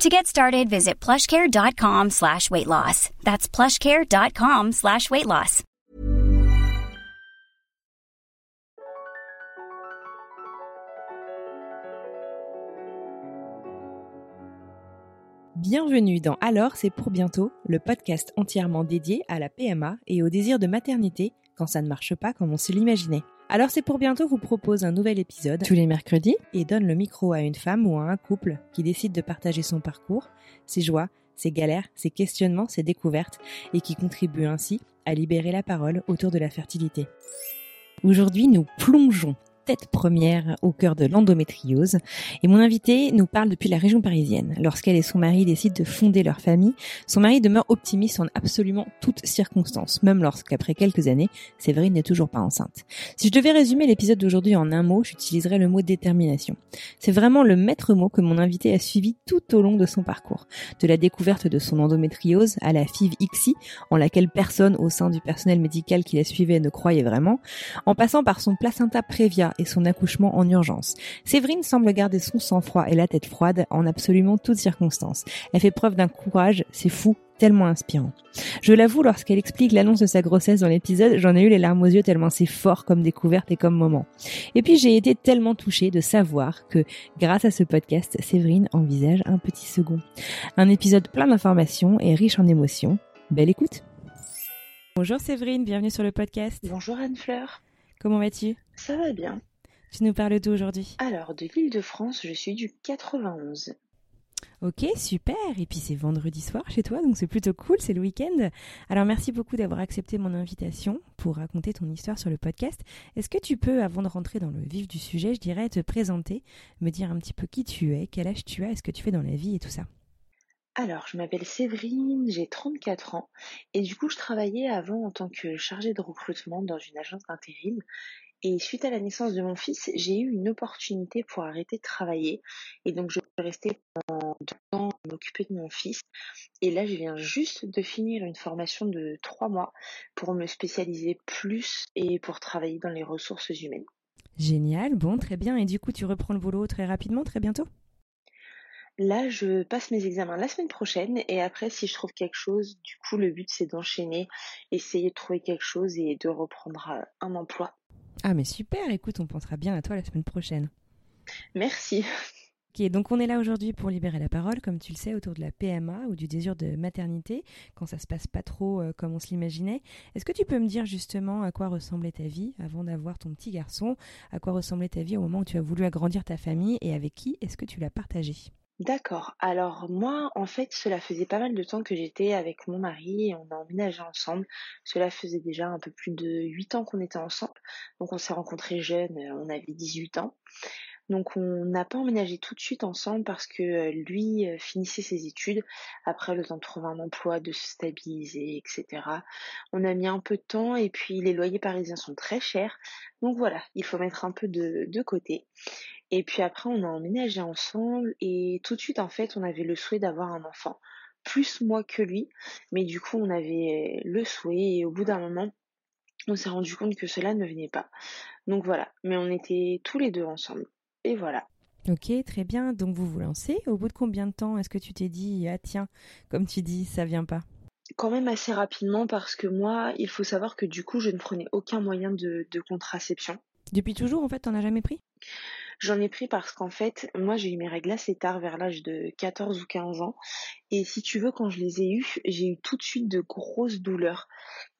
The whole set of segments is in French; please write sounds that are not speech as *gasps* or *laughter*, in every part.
To get started, visit plushcare.com slash weight loss. That's plushcare.com slash weight loss. Bienvenue dans Alors c'est pour bientôt, le podcast entièrement dédié à la PMA et au désir de maternité quand ça ne marche pas comme on se l'imaginait. Alors c'est pour bientôt vous propose un nouvel épisode tous les mercredis et donne le micro à une femme ou à un couple qui décide de partager son parcours, ses joies, ses galères, ses questionnements, ses découvertes et qui contribue ainsi à libérer la parole autour de la fertilité. Aujourd'hui, nous plongeons première au cœur de l'endométriose. Et mon invité nous parle depuis la région parisienne. Lorsqu'elle et son mari décident de fonder leur famille, son mari demeure optimiste en absolument toutes circonstances, même lorsqu'après quelques années, Séverine n'est toujours pas enceinte. Si je devais résumer l'épisode d'aujourd'hui en un mot, j'utiliserais le mot détermination. C'est vraiment le maître mot que mon invité a suivi tout au long de son parcours. De la découverte de son endométriose à la FIV XI, en laquelle personne au sein du personnel médical qui la suivait ne croyait vraiment, en passant par son placenta prévia et son accouchement en urgence. Séverine semble garder son sang-froid et la tête froide en absolument toutes circonstances. Elle fait preuve d'un courage, c'est fou, tellement inspirant. Je l'avoue, lorsqu'elle explique l'annonce de sa grossesse dans l'épisode, j'en ai eu les larmes aux yeux tellement c'est fort comme découverte et comme moment. Et puis j'ai été tellement touchée de savoir que, grâce à ce podcast, Séverine envisage un petit second. Un épisode plein d'informations et riche en émotions. Belle écoute Bonjour Séverine, bienvenue sur le podcast. Bonjour Anne-Fleur. Comment vas-tu? Ça va bien. Tu nous parles d'où aujourd'hui? Alors, de l'île de France, je suis du 91. Ok, super. Et puis c'est vendredi soir chez toi, donc c'est plutôt cool, c'est le week-end. Alors merci beaucoup d'avoir accepté mon invitation pour raconter ton histoire sur le podcast. Est-ce que tu peux, avant de rentrer dans le vif du sujet, je dirais, te présenter, me dire un petit peu qui tu es, quel âge tu as, ce que tu fais dans la vie et tout ça? Alors, je m'appelle Séverine, j'ai 34 ans et du coup, je travaillais avant en tant que chargée de recrutement dans une agence d'intérim et suite à la naissance de mon fils, j'ai eu une opportunité pour arrêter de travailler. Et donc, je suis restée pendant deux ans à m'occuper de mon fils. Et là, je viens juste de finir une formation de trois mois pour me spécialiser plus et pour travailler dans les ressources humaines. Génial, bon, très bien. Et du coup, tu reprends le boulot très rapidement, très bientôt? Là, je passe mes examens la semaine prochaine et après, si je trouve quelque chose, du coup, le but c'est d'enchaîner, essayer de trouver quelque chose et de reprendre euh, un emploi ah mais super, écoute, on pensera bien à toi la semaine prochaine. Merci. Ok, donc on est là aujourd'hui pour libérer la parole, comme tu le sais, autour de la PMA ou du désir de maternité, quand ça se passe pas trop euh, comme on se l'imaginait. Est-ce que tu peux me dire justement à quoi ressemblait ta vie avant d'avoir ton petit garçon? À quoi ressemblait ta vie au moment où tu as voulu agrandir ta famille et avec qui est-ce que tu l'as partagé D'accord. Alors moi, en fait, cela faisait pas mal de temps que j'étais avec mon mari et on a emménagé ensemble. Cela faisait déjà un peu plus de 8 ans qu'on était ensemble. Donc on s'est rencontrés jeunes, euh, on avait 18 ans. Donc on n'a pas emménagé tout de suite ensemble parce que euh, lui euh, finissait ses études, après le temps de trouver un emploi, de se stabiliser, etc. On a mis un peu de temps et puis les loyers parisiens sont très chers. Donc voilà, il faut mettre un peu de, de côté. Et puis après on a emménagé ensemble et tout de suite en fait on avait le souhait d'avoir un enfant. Plus moi que lui, mais du coup on avait le souhait et au bout d'un moment on s'est rendu compte que cela ne venait pas. Donc voilà, mais on était tous les deux ensemble. Et voilà. Ok, très bien. Donc vous vous lancez. Au bout de combien de temps est-ce que tu t'es dit, ah tiens, comme tu dis, ça vient pas? Quand même assez rapidement parce que moi, il faut savoir que du coup, je ne prenais aucun moyen de, de contraception. Depuis toujours, en fait, t'en as jamais pris? J'en ai pris parce qu'en fait, moi j'ai eu mes règles assez tard, vers l'âge de 14 ou 15 ans. Et si tu veux, quand je les ai eues, j'ai eu tout de suite de grosses douleurs.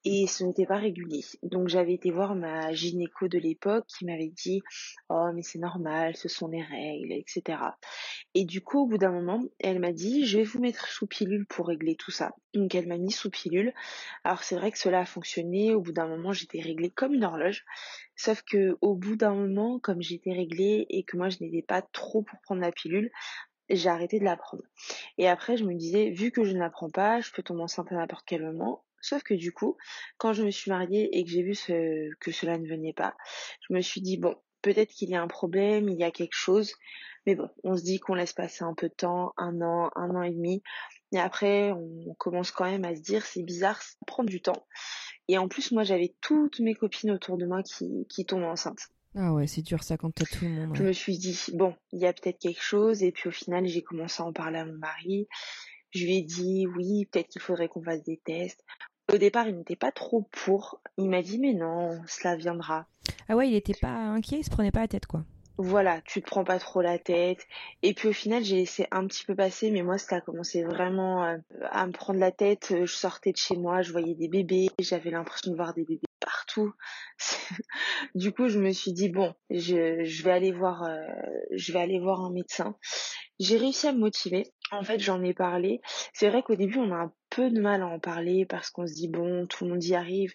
Et ce n'était pas régulier. Donc j'avais été voir ma gynéco de l'époque qui m'avait dit Oh mais c'est normal, ce sont les règles, etc. Et du coup, au bout d'un moment, elle m'a dit Je vais vous mettre sous pilule pour régler tout ça. Donc elle m'a mis sous pilule. Alors c'est vrai que cela a fonctionné. Au bout d'un moment, j'étais réglée comme une horloge. Sauf que au bout d'un moment, comme j'étais réglée et que moi je n'étais pas trop pour prendre la pilule, j'ai arrêté de la prendre. Et après, je me disais, vu que je ne la prends pas, je peux tomber enceinte à n'importe quel moment. Sauf que du coup, quand je me suis mariée et que j'ai vu que cela ne venait pas, je me suis dit, bon, peut-être qu'il y a un problème, il y a quelque chose. Mais bon, on se dit qu'on laisse passer un peu de temps, un an, un an et demi. Et après, on commence quand même à se dire, c'est bizarre, ça prend du temps. Et en plus, moi, j'avais toutes mes copines autour de moi qui, qui tombent enceintes. Ah ouais, c'est dur ça quand t'as tout le monde. Je me suis dit, bon, il y a peut-être quelque chose. Et puis au final, j'ai commencé à en parler à mon mari. Je lui ai dit, oui, peut-être qu'il faudrait qu'on fasse des tests. Au départ, il n'était pas trop pour. Il m'a dit, mais non, cela viendra. Ah ouais, il n'était pas inquiet, il se prenait pas la tête quoi voilà, tu te prends pas trop la tête. Et puis au final, j'ai laissé un petit peu passer, mais moi, ça a commencé vraiment euh, à me prendre la tête. Je sortais de chez moi, je voyais des bébés, j'avais l'impression de voir des bébés partout. *laughs* du coup, je me suis dit bon, je, je vais aller voir, euh, je vais aller voir un médecin. J'ai réussi à me motiver. En fait, j'en ai parlé. C'est vrai qu'au début, on a un peu de mal à en parler parce qu'on se dit bon, tout le monde y arrive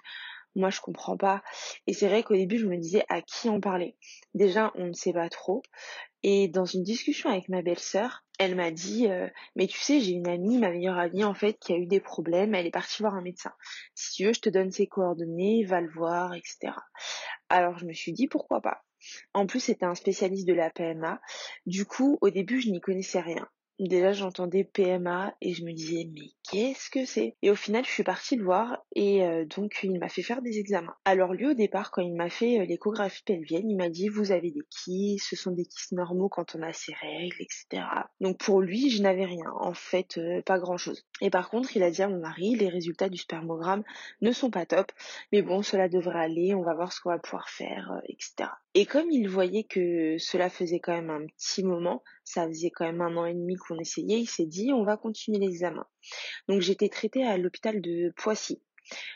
moi je comprends pas. Et c'est vrai qu'au début je me disais à qui en parler? Déjà on ne sait pas trop. Et dans une discussion avec ma belle-sœur, elle m'a dit euh, mais tu sais j'ai une amie, ma meilleure amie en fait, qui a eu des problèmes, elle est partie voir un médecin. Si tu veux je te donne ses coordonnées, va le voir, etc. Alors je me suis dit pourquoi pas? En plus c'était un spécialiste de la PMA. Du coup au début je n'y connaissais rien. Déjà, j'entendais PMA et je me disais, mais qu'est-ce que c'est? Et au final, je suis partie le voir et euh, donc il m'a fait faire des examens. Alors lui, au départ, quand il m'a fait euh, l'échographie pelvienne, il m'a dit, vous avez des kystes, ce sont des kystes normaux quand on a ses règles, etc. Donc pour lui, je n'avais rien. En fait, euh, pas grand-chose. Et par contre, il a dit à mon mari, les résultats du spermogramme ne sont pas top, mais bon, cela devrait aller, on va voir ce qu'on va pouvoir faire, etc. Et comme il voyait que cela faisait quand même un petit moment, ça faisait quand même un an et demi qu'on essayait, il s'est dit on va continuer l'examen. Donc j'étais traitée à l'hôpital de Poissy.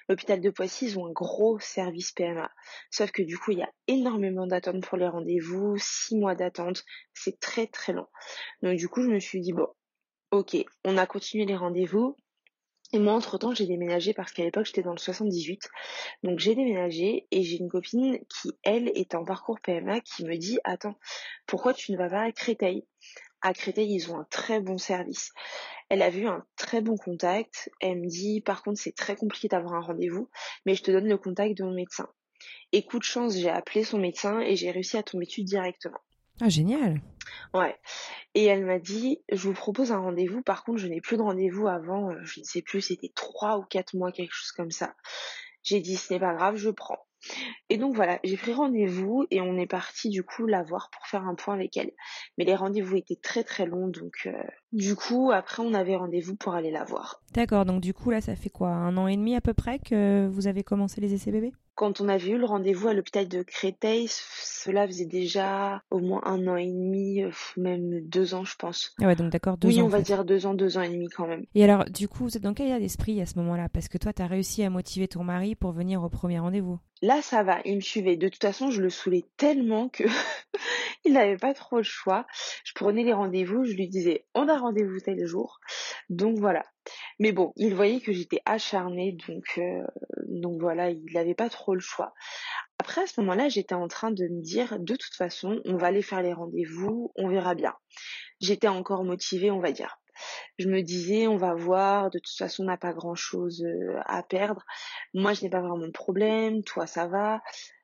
L'hôpital de Poissy, ils ont un gros service PMA. Sauf que du coup, il y a énormément d'attentes pour les rendez-vous, six mois d'attente, c'est très très long. Donc du coup, je me suis dit, bon, ok, on a continué les rendez-vous, et moi, entre-temps, j'ai déménagé parce qu'à l'époque, j'étais dans le 78. Donc, j'ai déménagé et j'ai une copine qui, elle, est en parcours PMA qui me dit, attends, pourquoi tu ne vas pas à Créteil? À Créteil, ils ont un très bon service. Elle a vu un très bon contact. Elle me dit, par contre, c'est très compliqué d'avoir un rendez-vous, mais je te donne le contact de mon médecin. Et coup de chance, j'ai appelé son médecin et j'ai réussi à tomber dessus directement. Ah, génial. Ouais. Et elle m'a dit, je vous propose un rendez-vous. Par contre, je n'ai plus de rendez-vous avant, euh, je ne sais plus, c'était trois ou quatre mois, quelque chose comme ça. J'ai dit, ce n'est pas grave, je prends. Et donc voilà, j'ai pris rendez-vous et on est parti du coup la voir pour faire un point avec elle. Mais les rendez-vous étaient très très longs, donc euh, du coup après on avait rendez-vous pour aller la voir. D'accord, donc du coup là ça fait quoi Un an et demi à peu près que vous avez commencé les essais bébés? Quand on avait eu le rendez-vous à l'hôpital de Créteil, cela faisait déjà au moins un an et demi, même deux ans, je pense. Ah ouais, donc d'accord, deux ans. Oui, on va dire deux ans, deux ans et demi quand même. Et alors, du coup, vous êtes dans quel état d'esprit à ce moment-là? Parce que toi, tu as réussi à motiver ton mari pour venir au premier rendez-vous. Là, ça va, il me suivait. De toute façon, je le saoulais tellement que *laughs* il n'avait pas trop le choix. Je prenais les rendez-vous, je lui disais, on a rendez-vous tel jour. Donc voilà. Mais bon, il voyait que j'étais acharnée, donc, euh, donc voilà, il n'avait pas trop le choix. Après, à ce moment-là, j'étais en train de me dire, de toute façon, on va aller faire les rendez-vous, on verra bien. J'étais encore motivée, on va dire. Je me disais, on va voir, de toute façon, on n'a pas grand-chose euh, à perdre. Moi, je n'ai pas vraiment de problème, toi, ça va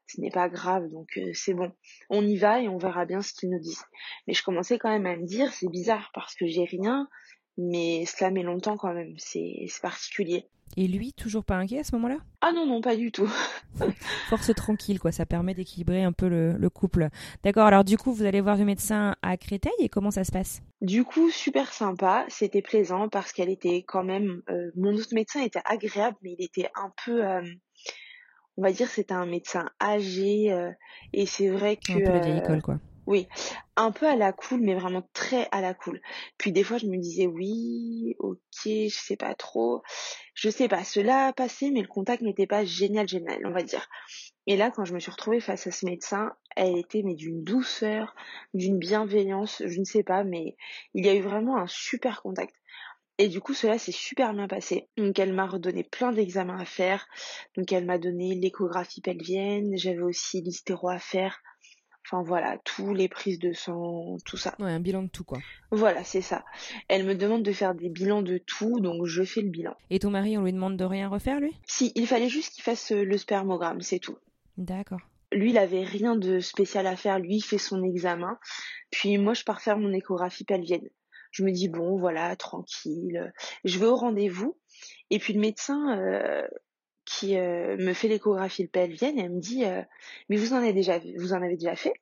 ce n'est pas grave, donc euh, c'est bon. On y va et on verra bien ce qu'ils nous disent. Mais je commençais quand même à me dire, c'est bizarre parce que j'ai rien, mais cela met longtemps quand même, c'est particulier. Et lui, toujours pas inquiet à ce moment-là? Ah non, non, pas du tout. *laughs* Force tranquille, quoi, ça permet d'équilibrer un peu le, couple. D'accord, alors du coup, vous allez voir le médecin à Créteil et comment ça se passe? Du coup, super sympa, c'était plaisant parce qu'elle était quand même... Euh, mon autre médecin était agréable, mais il était un peu... Euh, on va dire c'était un médecin âgé euh, et c'est vrai que... Un peu la vieille école, quoi. Oui, un peu à la cool, mais vraiment très à la cool. Puis des fois, je me disais oui, ok, je sais pas trop, je sais pas. Cela a passé, mais le contact n'était pas génial, génial, on va dire. Et là, quand je me suis retrouvée face à ce médecin, elle était mais d'une douceur, d'une bienveillance, je ne sais pas, mais il y a eu vraiment un super contact. Et du coup, cela s'est super bien passé. Donc, elle m'a redonné plein d'examens à faire. Donc, elle m'a donné l'échographie pelvienne. J'avais aussi l'hystéro à faire Enfin voilà, tous les prises de sang, tout ça. Ouais, un bilan de tout quoi. Voilà, c'est ça. Elle me demande de faire des bilans de tout, donc je fais le bilan. Et ton mari, on lui demande de rien refaire lui? Si, il fallait juste qu'il fasse euh, le spermogramme, c'est tout. D'accord. Lui, il avait rien de spécial à faire. Lui, il fait son examen. Puis moi, je pars faire mon échographie pelvienne. Je me dis bon, voilà, tranquille. Je vais au rendez-vous. Et puis le médecin euh, qui euh, me fait l'échographie pelvienne, elle me dit euh, mais vous en avez déjà vous en avez déjà fait?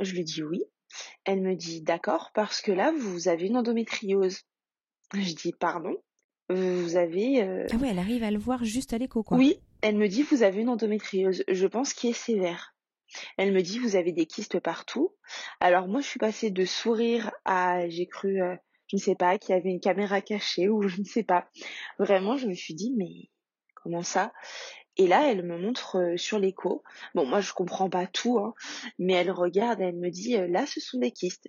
Je lui dis oui. Elle me dit d'accord parce que là vous avez une endométriose. Je dis pardon. Vous avez Ah ouais, elle arrive à le voir juste à l'écho quoi. Oui, elle me dit vous avez une endométriose. Je pense qui est sévère. Elle me dit vous avez des kystes partout. Alors moi je suis passée de sourire à j'ai cru je ne sais pas qu'il y avait une caméra cachée ou je ne sais pas. Vraiment je me suis dit mais comment ça? Et là, elle me montre euh, sur l'écho. Bon, moi, je comprends pas tout, hein, mais elle regarde, elle me dit, euh, là, ce sont des kystes.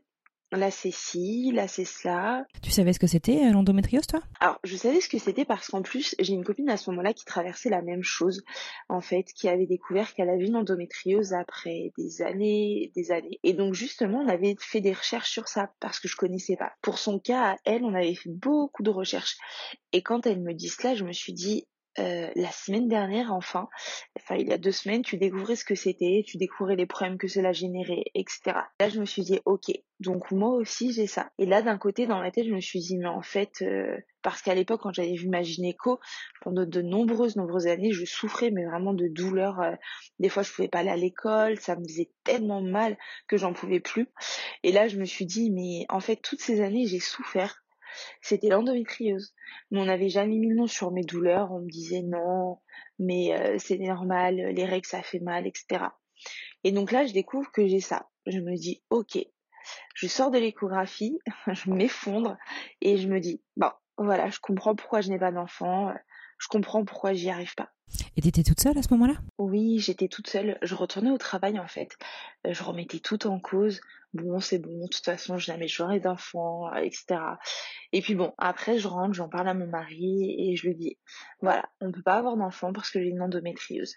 Là, c'est ci, là, c'est cela. Tu savais ce que c'était euh, l'endométriose, toi? Alors, je savais ce que c'était parce qu'en plus, j'ai une copine à ce moment-là qui traversait la même chose, en fait, qui avait découvert qu'elle avait une endométriose après des années, des années. Et donc, justement, on avait fait des recherches sur ça parce que je connaissais pas. Pour son cas, elle, on avait fait beaucoup de recherches. Et quand elle me dit cela, je me suis dit, euh, la semaine dernière, enfin, enfin il y a deux semaines, tu découvrais ce que c'était, tu découvrais les problèmes que cela générait, etc. Là, je me suis dit, ok, donc moi aussi j'ai ça. Et là, d'un côté, dans ma tête, je me suis dit, mais en fait, euh, parce qu'à l'époque, quand j'avais vu ma gynéco, pendant de nombreuses, nombreuses années, je souffrais, mais vraiment de douleurs. Euh, des fois, je pouvais pas aller à l'école, ça me faisait tellement mal que j'en pouvais plus. Et là, je me suis dit, mais en fait, toutes ces années, j'ai souffert c'était l'endométriose. Mais on n'avait jamais mis le nom sur mes douleurs. On me disait non, mais euh, c'est normal, les règles ça fait mal, etc. Et donc là, je découvre que j'ai ça. Je me dis ok. Je sors de l'échographie, *laughs* je m'effondre et je me dis bon, voilà, je comprends pourquoi je n'ai pas d'enfant. Je comprends pourquoi j'y arrive pas. Et t'étais toute seule à ce moment-là? Oui, j'étais toute seule. Je retournais au travail en fait. Euh, je remettais tout en cause. Bon, c'est bon, de toute façon, jamais d'enfants, euh, etc. Et puis bon, après, je rentre, j'en parle à mon mari et je lui dis, voilà, on ne peut pas avoir d'enfants parce que j'ai une endométriose.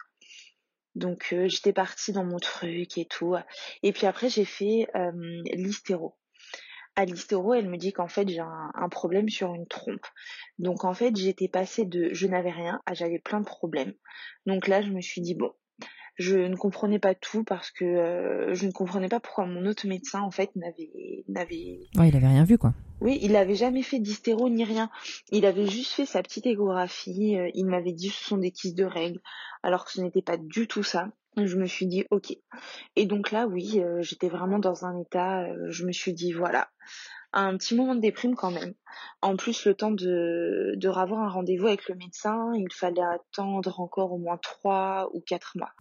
Donc euh, j'étais partie dans mon truc et tout. Et puis après, j'ai fait euh, l'hystéro à l'hystéro, elle me dit qu'en fait j'ai un, problème sur une trompe. Donc en fait j'étais passée de je n'avais rien à j'avais plein de problèmes. Donc là je me suis dit bon, je ne comprenais pas tout parce que euh, je ne comprenais pas pourquoi mon autre médecin en fait n'avait n'avait ouais il avait rien vu quoi. Oui il avait jamais fait d'hystéro ni rien. Il avait juste fait sa petite échographie euh, il m'avait dit ce sont des kystes de règles alors que ce n'était pas du tout ça. Je me suis dit ok. Et donc là oui euh, j'étais vraiment dans un état je me suis dit voilà un petit moment de déprime quand même. En plus, le temps de, de ravoir un rendez-vous avec le médecin, il fallait attendre encore au moins trois ou quatre mois.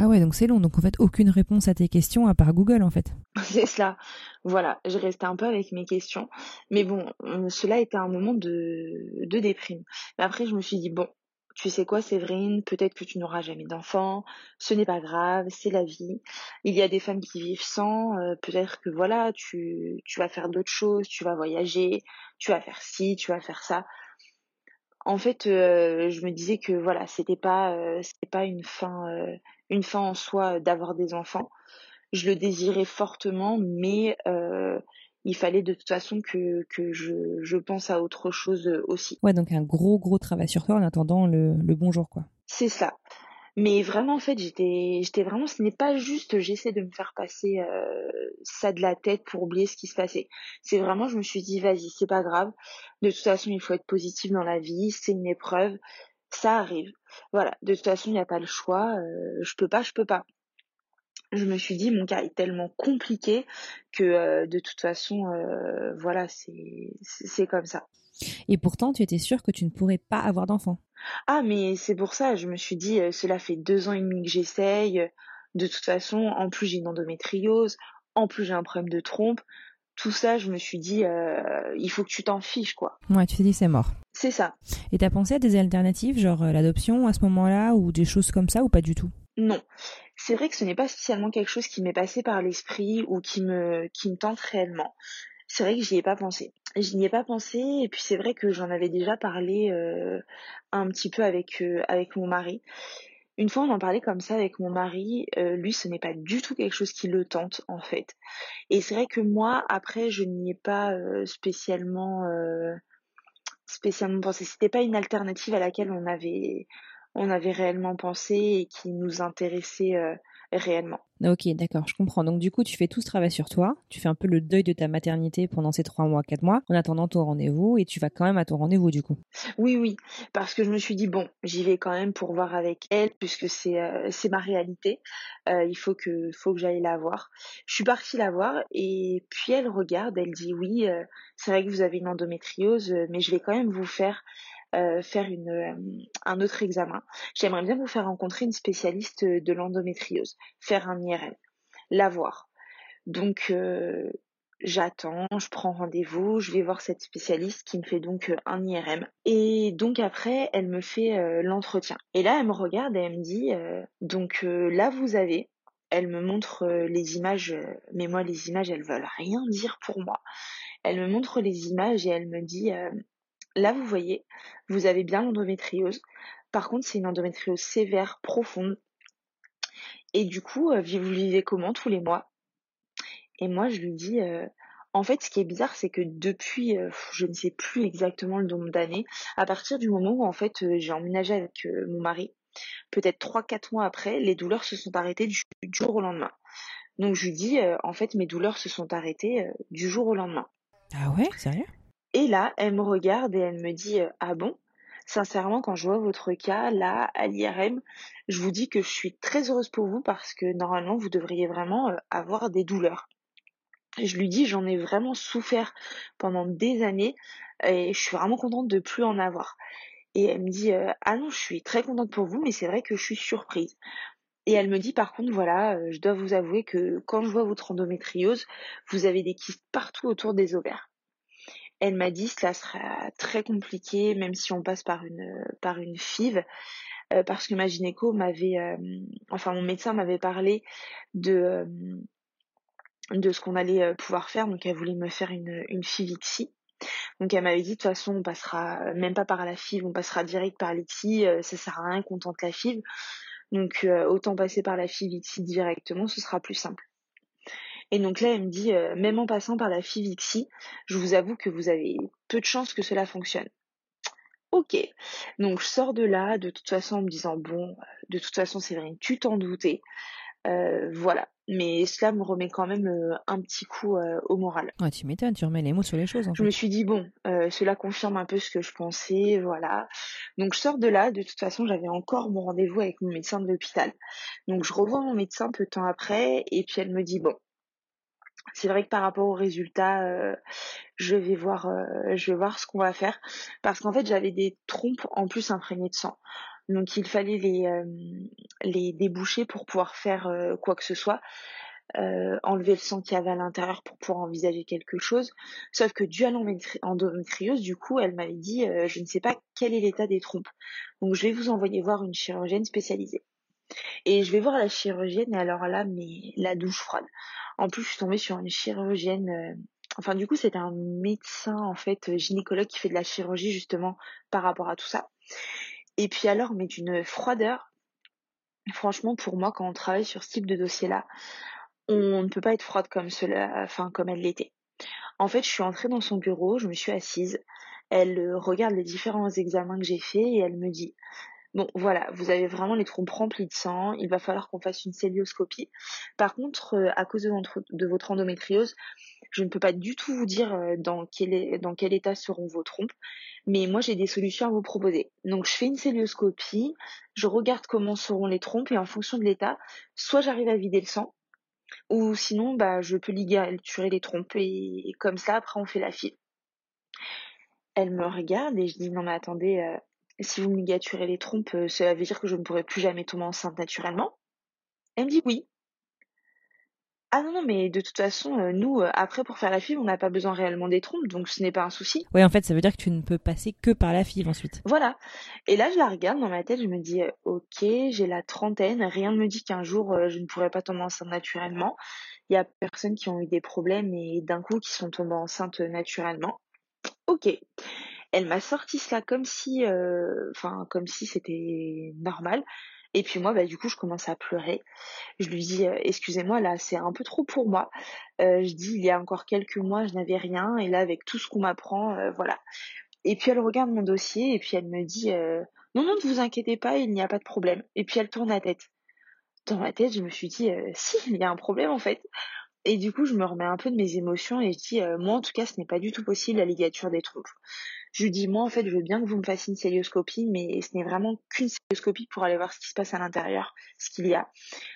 Ah ouais, donc c'est long. Donc en fait, aucune réponse à tes questions à part Google en fait. *laughs* c'est cela. Voilà, je restais un peu avec mes questions. Mais bon, euh, cela était un moment de, de déprime. Mais après, je me suis dit, bon, tu sais quoi, Séverine, peut-être que tu n'auras jamais d'enfant, ce n'est pas grave, c'est la vie. Il y a des femmes qui vivent sans, euh, peut-être que voilà, tu, tu vas faire d'autres choses, tu vas voyager, tu vas faire ci, tu vas faire ça. En fait, euh, je me disais que voilà, c'était pas, euh, c'était pas une fin, une fin en soi d'avoir des enfants. Je le désirais fortement, mais il fallait de toute façon que, que je, je, pense à autre chose euh, aussi. Ouais, donc un gros gros travail sur toi en attendant le, le bon jour, quoi. C'est ça. Mais vraiment, en fait, j'étais, j'étais vraiment, ce n'est pas juste, j'essaie de me faire passer euh, ça de la tête pour oublier ce qui se passait. C'est vraiment, je me suis dit, vas-y, c'est pas grave. De toute façon, il faut être positif dans la vie, c'est une épreuve, ça arrive. Voilà, de toute façon, il n'y a pas le choix. Euh, je peux pas, je peux pas je me suis dit mon cas est tellement compliqué que euh, de toute façon euh, voilà c'est c'est comme ça. Et pourtant tu étais sûre que tu ne pourrais pas avoir d'enfant. Ah mais c'est pour ça je me suis dit euh, cela fait deux ans et demi que j'essaye de toute façon en plus j'ai une endométriose en plus j'ai un problème de trompe tout ça je me suis dit il faut que tu t'en fiches quoi. Ouais tu t'es dit c'est mort. C'est ça. Et t'as pensé à des alternatives genre l'adoption à ce moment-là ou des choses comme ça ou pas du tout? Non c'est vrai que ce n'est pas spécialement quelque chose qui m'est passé par l'esprit ou qui me, qui me tente réellement. C'est vrai que j'y ai pas pensé. Je n'y ai pas pensé et puis c'est vrai que j'en avais déjà parlé euh, un petit peu avec, euh, avec mon mari. Une fois, on en parlait comme ça avec mon mari. Euh, lui, ce n'est pas du tout quelque chose qui le tente, en fait. Et c'est vrai que moi, après, je n'y ai pas euh, spécialement, euh, spécialement pensé. C'était pas une alternative à laquelle on avait, on avait réellement pensé et qui nous intéressait réellement. Ok, d'accord, je comprends. Donc du coup, tu fais tout ce travail sur toi, tu fais un peu le deuil de ta maternité pendant ces trois mois, quatre mois, en attendant ton rendez-vous, et tu vas quand même à ton rendez-vous du coup. Oui, oui, parce que je me suis dit bon, j'y vais quand même pour voir avec elle, puisque c'est euh, c'est ma réalité. Euh, il faut que faut que j'aille la voir. Je suis partie la voir et puis elle regarde, elle dit oui, euh, c'est vrai que vous avez une endométriose, mais je vais quand même vous faire euh, faire euh, un autre examen. J'aimerais bien vous faire rencontrer une spécialiste de l'endométriose, faire un IRM, la voir. Donc euh, j'attends, je prends rendez-vous, je vais voir cette spécialiste qui me fait donc un IRM. Et donc après, elle me fait l'entretien. Et là, elle me regarde et elle me dit, donc là, vous avez, elle me montre les images, mais moi, les images, elles veulent rien dire pour moi. Elle me montre les images et elle me dit, Là, vous voyez, vous avez bien l'endométriose. Par contre, c'est une endométriose sévère, profonde. Et du coup, euh, vous vivez comment tous les mois? Et moi, je lui dis, euh, en fait, ce qui est bizarre, c'est que depuis, euh, je ne sais plus exactement le nombre d'années, à partir du moment où en fait j'ai emménagé avec mon mari, peut-être 3-4 mois après, les douleurs se sont arrêtées du, jour au lendemain. Donc je lui dis, en fait, mes douleurs se sont arrêtées du jour au lendemain. Ah ouais, sérieux? Et là, elle me regarde et elle me dit euh, Ah bon? Sincèrement, quand je vois votre cas, là, à l'IRM, je vous dis que je suis très heureuse pour vous parce que normalement, vous devriez vraiment euh, avoir des douleurs. je lui dis J'en ai vraiment souffert pendant des années et je suis vraiment contente de plus en avoir. Et elle me dit euh, Ah non, je suis très contente pour vous, mais c'est vrai que je suis surprise. Et elle me dit par contre, voilà, je dois vous avouer que quand je vois votre endométriose, vous avez des kystes partout autour des ovaires. Elle m'a dit cela sera très compliqué, même si on passe par une par une FIV, euh, parce que ma gynéco m'avait, euh, enfin mon médecin m'avait parlé de euh, de ce qu'on allait pouvoir faire, donc elle voulait me faire une une FIV-ICSI. Donc elle m'avait dit de toute façon on passera même pas par la FIV, on passera direct par l'ICSI, ça sert à rien qu'on tente la FIV. Donc autant passer par la FIV-ICSI directement, ce sera plus simple. Et donc là, elle me dit, euh, même en passant par la FIVIXI, je vous avoue que vous avez peu de chances que cela fonctionne. Ok, donc je sors de là, de toute façon en me disant, bon, de toute façon vrai, tu t'en doutais. Euh, voilà, mais cela me remet quand même euh, un petit coup au moral. Ouais, tu m'étonnes, tu remets les mots sur les choses. je me suis dit bon, cela confirme un peu ce que je pensais, voilà. Donc je sors de là, de toute façon j'avais encore mon rendez-vous avec mon médecin de l'hôpital. Donc je revois mon médecin peu de temps après et puis elle me dit bon, c'est vrai que par rapport aux résultats, euh, je vais voir, euh, je vais voir ce qu'on va faire parce qu'en fait j'avais des trompes en plus imprégnées de sang, donc il fallait les euh, les déboucher pour pouvoir faire quoi que ce soit, enlever le sang qu'il y avait à l'intérieur pour pouvoir envisager quelque chose. Sauf que dû à l'endométriose, du coup, elle m'avait dit, je ne sais pas quel est l'état des trompes, donc je vais vous envoyer voir une chirurgienne spécialisée. Et je vais voir la chirurgienne, et alors là, mais la douche froide. En plus, je suis tombée sur une chirurgienne. Euh, enfin, du coup, c'est un médecin, en fait, gynécologue qui fait de la chirurgie, justement, par rapport à tout ça. Et puis alors, mais d'une froideur. Franchement, pour moi, quand on travaille sur ce type de dossier-là, on ne peut pas être froide comme cela, enfin, comme elle l'était. En fait, je suis entrée dans son bureau, je me suis assise. Elle euh, regarde les différents examens que j'ai faits et elle me dit Bon, voilà, vous avez vraiment les trompes remplies de sang. Il va falloir qu'on fasse une célioscopie. Par contre, euh, à cause de votre, endométriose, je ne peux pas du tout vous dire euh, dans quel, état seront vos trompes, mais moi j'ai des solutions à vous proposer. Donc je fais une célioscopie, je regarde comment seront les trompes et en fonction de l'état, soit j'arrive à vider le sang, ou sinon bah je peux ligaturer les trompes et, comme ça après on fait la file. Elle me regarde et je dis non mais attendez, euh, si vous me ligaturez les trompes, euh, cela veut dire que je ne pourrai plus jamais tomber enceinte naturellement Elle me dit oui. Ah non, non, mais de toute façon, euh, nous, euh, après, pour faire la FIV, on n'a pas besoin réellement des trompes, donc ce n'est pas un souci. Oui, en fait, ça veut dire que tu ne peux passer que par la FIV ensuite. Voilà. Et là, je la regarde dans ma tête, je me dis, ok, j'ai la trentaine, rien ne me dit qu'un jour, je ne pourrai pas tomber enceinte naturellement. Il y a personnes qui ont eu des problèmes et d'un coup qui sont tombées enceintes naturellement. Ok elle m'a sorti cela comme si, euh, enfin, comme si c'était normal. Et puis moi, bah, du coup, je commence à pleurer. Je lui dis, excusez-moi, là, c'est un peu trop pour moi. je dis, il y a encore quelques mois, je n'avais rien, et là, avec tout ce qu'on m'apprend, voilà. Et puis elle regarde mon dossier, et puis elle me dit, non, non, ne vous inquiétez pas, il n'y a pas de problème. Et puis elle tourne la tête. Dans ma tête, je me suis dit, si, il y a un problème en fait. Et du coup, je me remets un peu de mes émotions et je dis, moi en tout cas, ce n'est pas du tout possible la ligature des trompes. Je lui dis, moi, en fait, je veux bien que vous me fassiez une célioscopie, mais ce n'est vraiment qu'une célioscopie pour aller voir ce qui se passe à l'intérieur, ce qu'il y a.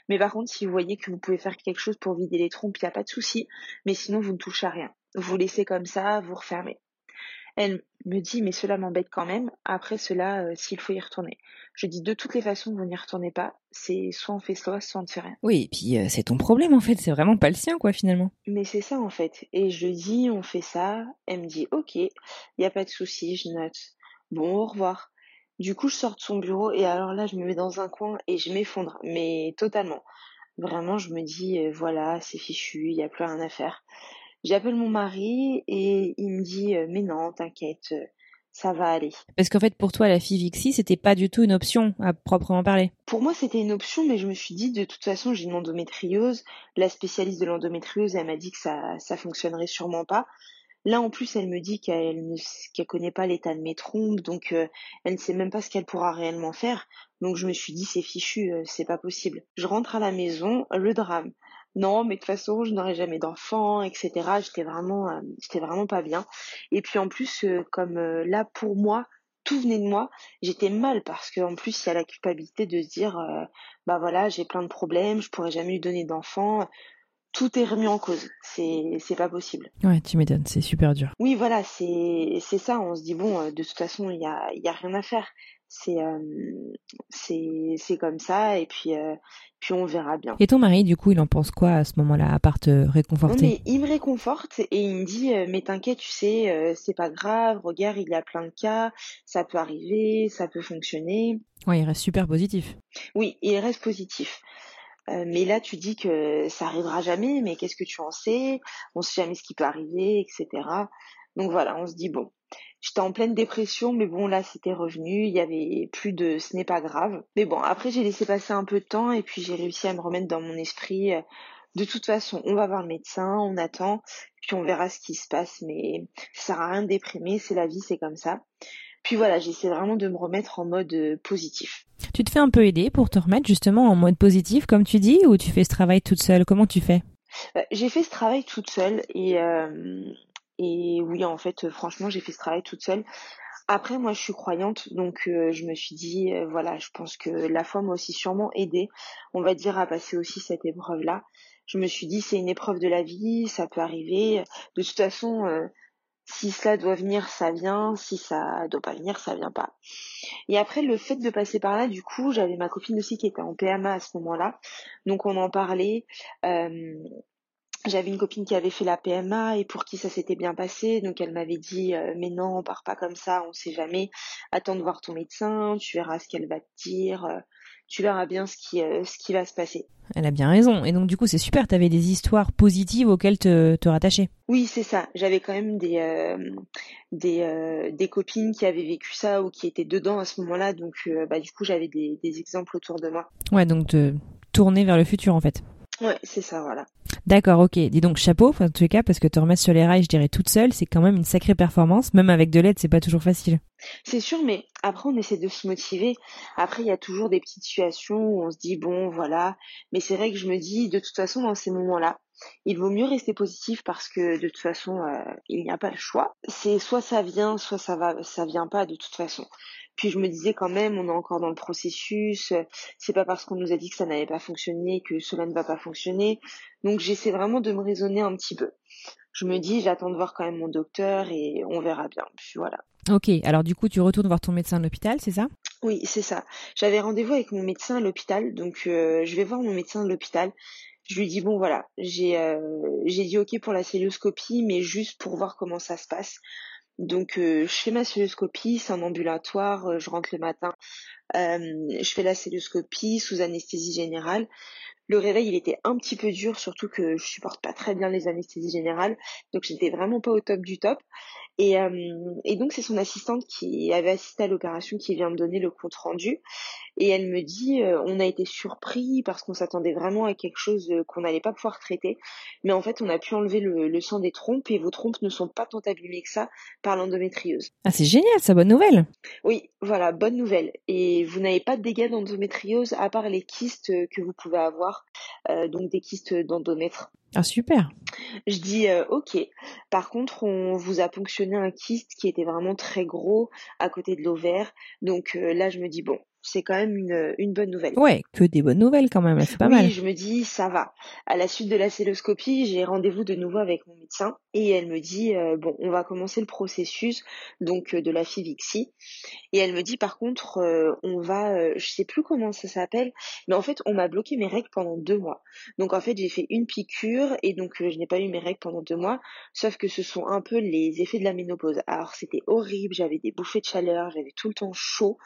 Mais par contre, si vous voyez que vous pouvez faire quelque chose pour vider les trompes, il n'y a pas de souci. Mais sinon, vous ne touchez à rien. Vous laissez comme ça, vous refermez. Elle me dit, mais cela m'embête quand même. Après cela, euh, s'il faut y retourner. Je dis, de toutes les façons, vous n'y retournez pas. C'est soit on fait ça, soit on ne fait rien. Oui, et puis euh, c'est ton problème en fait. C'est vraiment pas le sien, quoi, finalement. Mais c'est ça en fait. Et je dis, on fait ça. Elle me dit, ok, il n'y a pas de souci, je note. Bon, au revoir. Du coup, je sors de son bureau et alors là, je me mets dans un coin et je m'effondre, mais totalement. Vraiment, je me dis, euh, voilà, c'est fichu, il n'y a plus rien à faire. J'appelle mon mari et il me dit euh, mais non, t'inquiète, euh, ça va aller. Parce qu'en fait pour toi la Fivixie c'était pas du tout une option à proprement parler. Pour moi c'était une option mais je me suis dit de toute façon j'ai une endométriose, la spécialiste de l'endométriose elle m'a dit que ça ça fonctionnerait sûrement pas. Là en plus elle me dit qu'elle ne qu'elle connaît pas l'état de mes trompes donc euh, elle ne sait même pas ce qu'elle pourra réellement faire. Donc je me suis dit c'est fichu, c'est pas possible. Je rentre à la maison, le drame non, mais de toute façon, je n'aurai jamais d'enfant, etc. J'étais vraiment, euh, j'étais vraiment pas bien. Et puis en plus, euh, comme euh, là pour moi, tout venait de moi, j'étais mal parce qu'en plus il y a la culpabilité de se dire, bah voilà, j'ai plein de problèmes, je pourrais jamais lui donner d'enfant. Tout est remis en cause. C'est, c'est pas possible. Ouais, tu m'étonnes, c'est super dur. Oui, voilà, c'est, c'est ça. On se dit bon, de toute façon, il y a, il y a rien à faire c'est c'est c'est comme ça et puis puis on verra bien. Et ton mari du coup il en pense quoi à ce moment-là à part te réconforter? mais Il me réconforte et il me dit mais t'inquiète tu sais c'est pas grave regarde il y a plein de cas ça peut arriver ça peut fonctionner. Ouais il reste super positif. Oui il reste positif. mais là, tu dis que ça arrivera jamais, mais qu'est-ce que tu en sais? On sait jamais ce qui peut arriver, etc. Donc voilà, on se dit bon, J'étais en pleine dépression, mais bon, là, c'était revenu. Il y avait plus de ce n'est pas grave. Mais bon, après, j'ai laissé passer un peu de temps et puis j'ai réussi à me remettre dans mon esprit. Euh, de toute façon, on va voir le médecin, on attend, puis on verra ce qui se passe. Mais ça sert à rien de déprimer, c'est la vie, c'est comme ça. Puis voilà, j'essaie vraiment de me remettre en mode euh, positif. Tu te fais un peu aider pour te remettre justement en mode positif, comme tu dis, ou tu fais ce travail toute seule? Comment tu fais? Euh, J'ai fait ce travail toute seule et et oui, en fait, franchement, j'ai fait ce travail toute seule. Après, moi, je suis croyante, donc euh, je me suis dit, euh, voilà, je pense que la foi m'a aussi sûrement aidé, on va dire, à passer aussi cette épreuve-là. Je me suis dit, c'est une épreuve de la vie, ça peut arriver. De toute façon, euh, si cela doit venir, ça vient. Si ça doit pas venir, ça vient pas. Et après, le fait de passer par là, du coup, j'avais ma copine aussi qui était en PMA à ce moment-là, donc on en parlait. J'avais une copine qui avait fait la PMA et pour qui ça s'était bien passé, donc elle m'avait dit euh, mais non, on part pas comme ça, on sait jamais. Attends de voir ton médecin, tu verras ce qu'elle va te dire, euh, tu verras bien ce qui euh, ce qui va se passer. Elle a bien raison. Et donc du coup c'est super, tu avais des histoires positives auxquelles te, te rattacher. Oui c'est ça. J'avais quand même des des des copines qui avaient vécu ça ou qui étaient dedans à ce moment-là, donc bah du coup j'avais des des exemples autour de moi. Ouais donc te tourner vers le futur en fait. Ouais, c'est ça, voilà. D'accord, ok. Dis donc chapeau, en tous les cas, parce que te remettre sur les rails, je dirais toute seule, c'est quand même une sacrée performance. Même avec de l'aide, c'est pas toujours facile. C'est sûr, mais après, on essaie de se motiver. Après, il y a toujours des petites situations où on se dit, bon, voilà. Mais c'est vrai que je me dis, de toute façon, dans ces moments-là, il vaut mieux rester positif parce que de toute façon, euh, il n'y a pas le choix. C'est soit ça vient, soit ça va, ça vient pas de toute façon. Puis je me disais quand même, on est encore dans le processus. C'est pas parce qu'on nous a dit que ça n'allait pas fonctionner que cela ne va pas fonctionner. Donc j'essaie vraiment de me raisonner un petit peu. Je me dis, j'attends de voir quand même mon docteur et on verra bien. Puis voilà. Ok, alors du coup, tu retournes voir ton médecin à l'hôpital, c'est ça? Oui, c'est ça. J'avais rendez-vous avec mon médecin à l'hôpital, donc euh, je vais voir mon médecin à l'hôpital. Je lui dis bon voilà, j'ai euh, j'ai dit ok pour la célioscopie, mais juste pour voir comment ça se passe. Donc euh, je fais ma c'est un ambulatoire, euh, je rentre le matin, euh, je fais la celluloscopie sous anesthésie générale. Le réveil, il était un petit peu dur, surtout que je supporte pas très bien les anesthésies générales, donc j'étais vraiment pas au top du top. Et, et donc c'est son assistante qui avait assisté à l'opération qui vient me donner le compte rendu. Et elle me dit, euh, on a été surpris parce qu'on s'attendait vraiment à quelque chose euh, qu'on n'allait pas pouvoir traiter. Mais en fait, on a pu enlever le, sang des trompes et vos trompes ne sont pas tant abîmées que ça par l'endométriose. Ah, c'est génial, ça, bonne nouvelle. Oui, voilà, bonne nouvelle. Et vous n'avez pas de dégâts d'endométriose à part les kystes euh, que vous pouvez avoir, donc des kystes d'endomètre. Ah, super. Je dis ok. Par contre, on vous a ponctionné un kyste qui était vraiment très gros à côté de l'ovaire. Donc là, je me dis bon, c'est quand même une, une, bonne nouvelle. Ouais, que des bonnes nouvelles quand même, c'est pas oui, mal. je me dis ça va. À la suite de la celloscopie, j'ai rendez-vous de nouveau avec mon médecin et elle me dit euh, bon, on va commencer le processus donc euh, de la Fivixie et elle me dit par contre euh, on va je sais plus comment ça s'appelle, mais en fait, on m'a bloqué mes règles pendant deux mois. Donc en fait, j'ai fait une piqûre et donc je n'ai pas eu mes règles pendant deux mois, sauf que ce sont un peu les effets de la ménopause. Alors c'était horrible, j'avais des bouffées de chaleur, j'avais tout le temps chaud.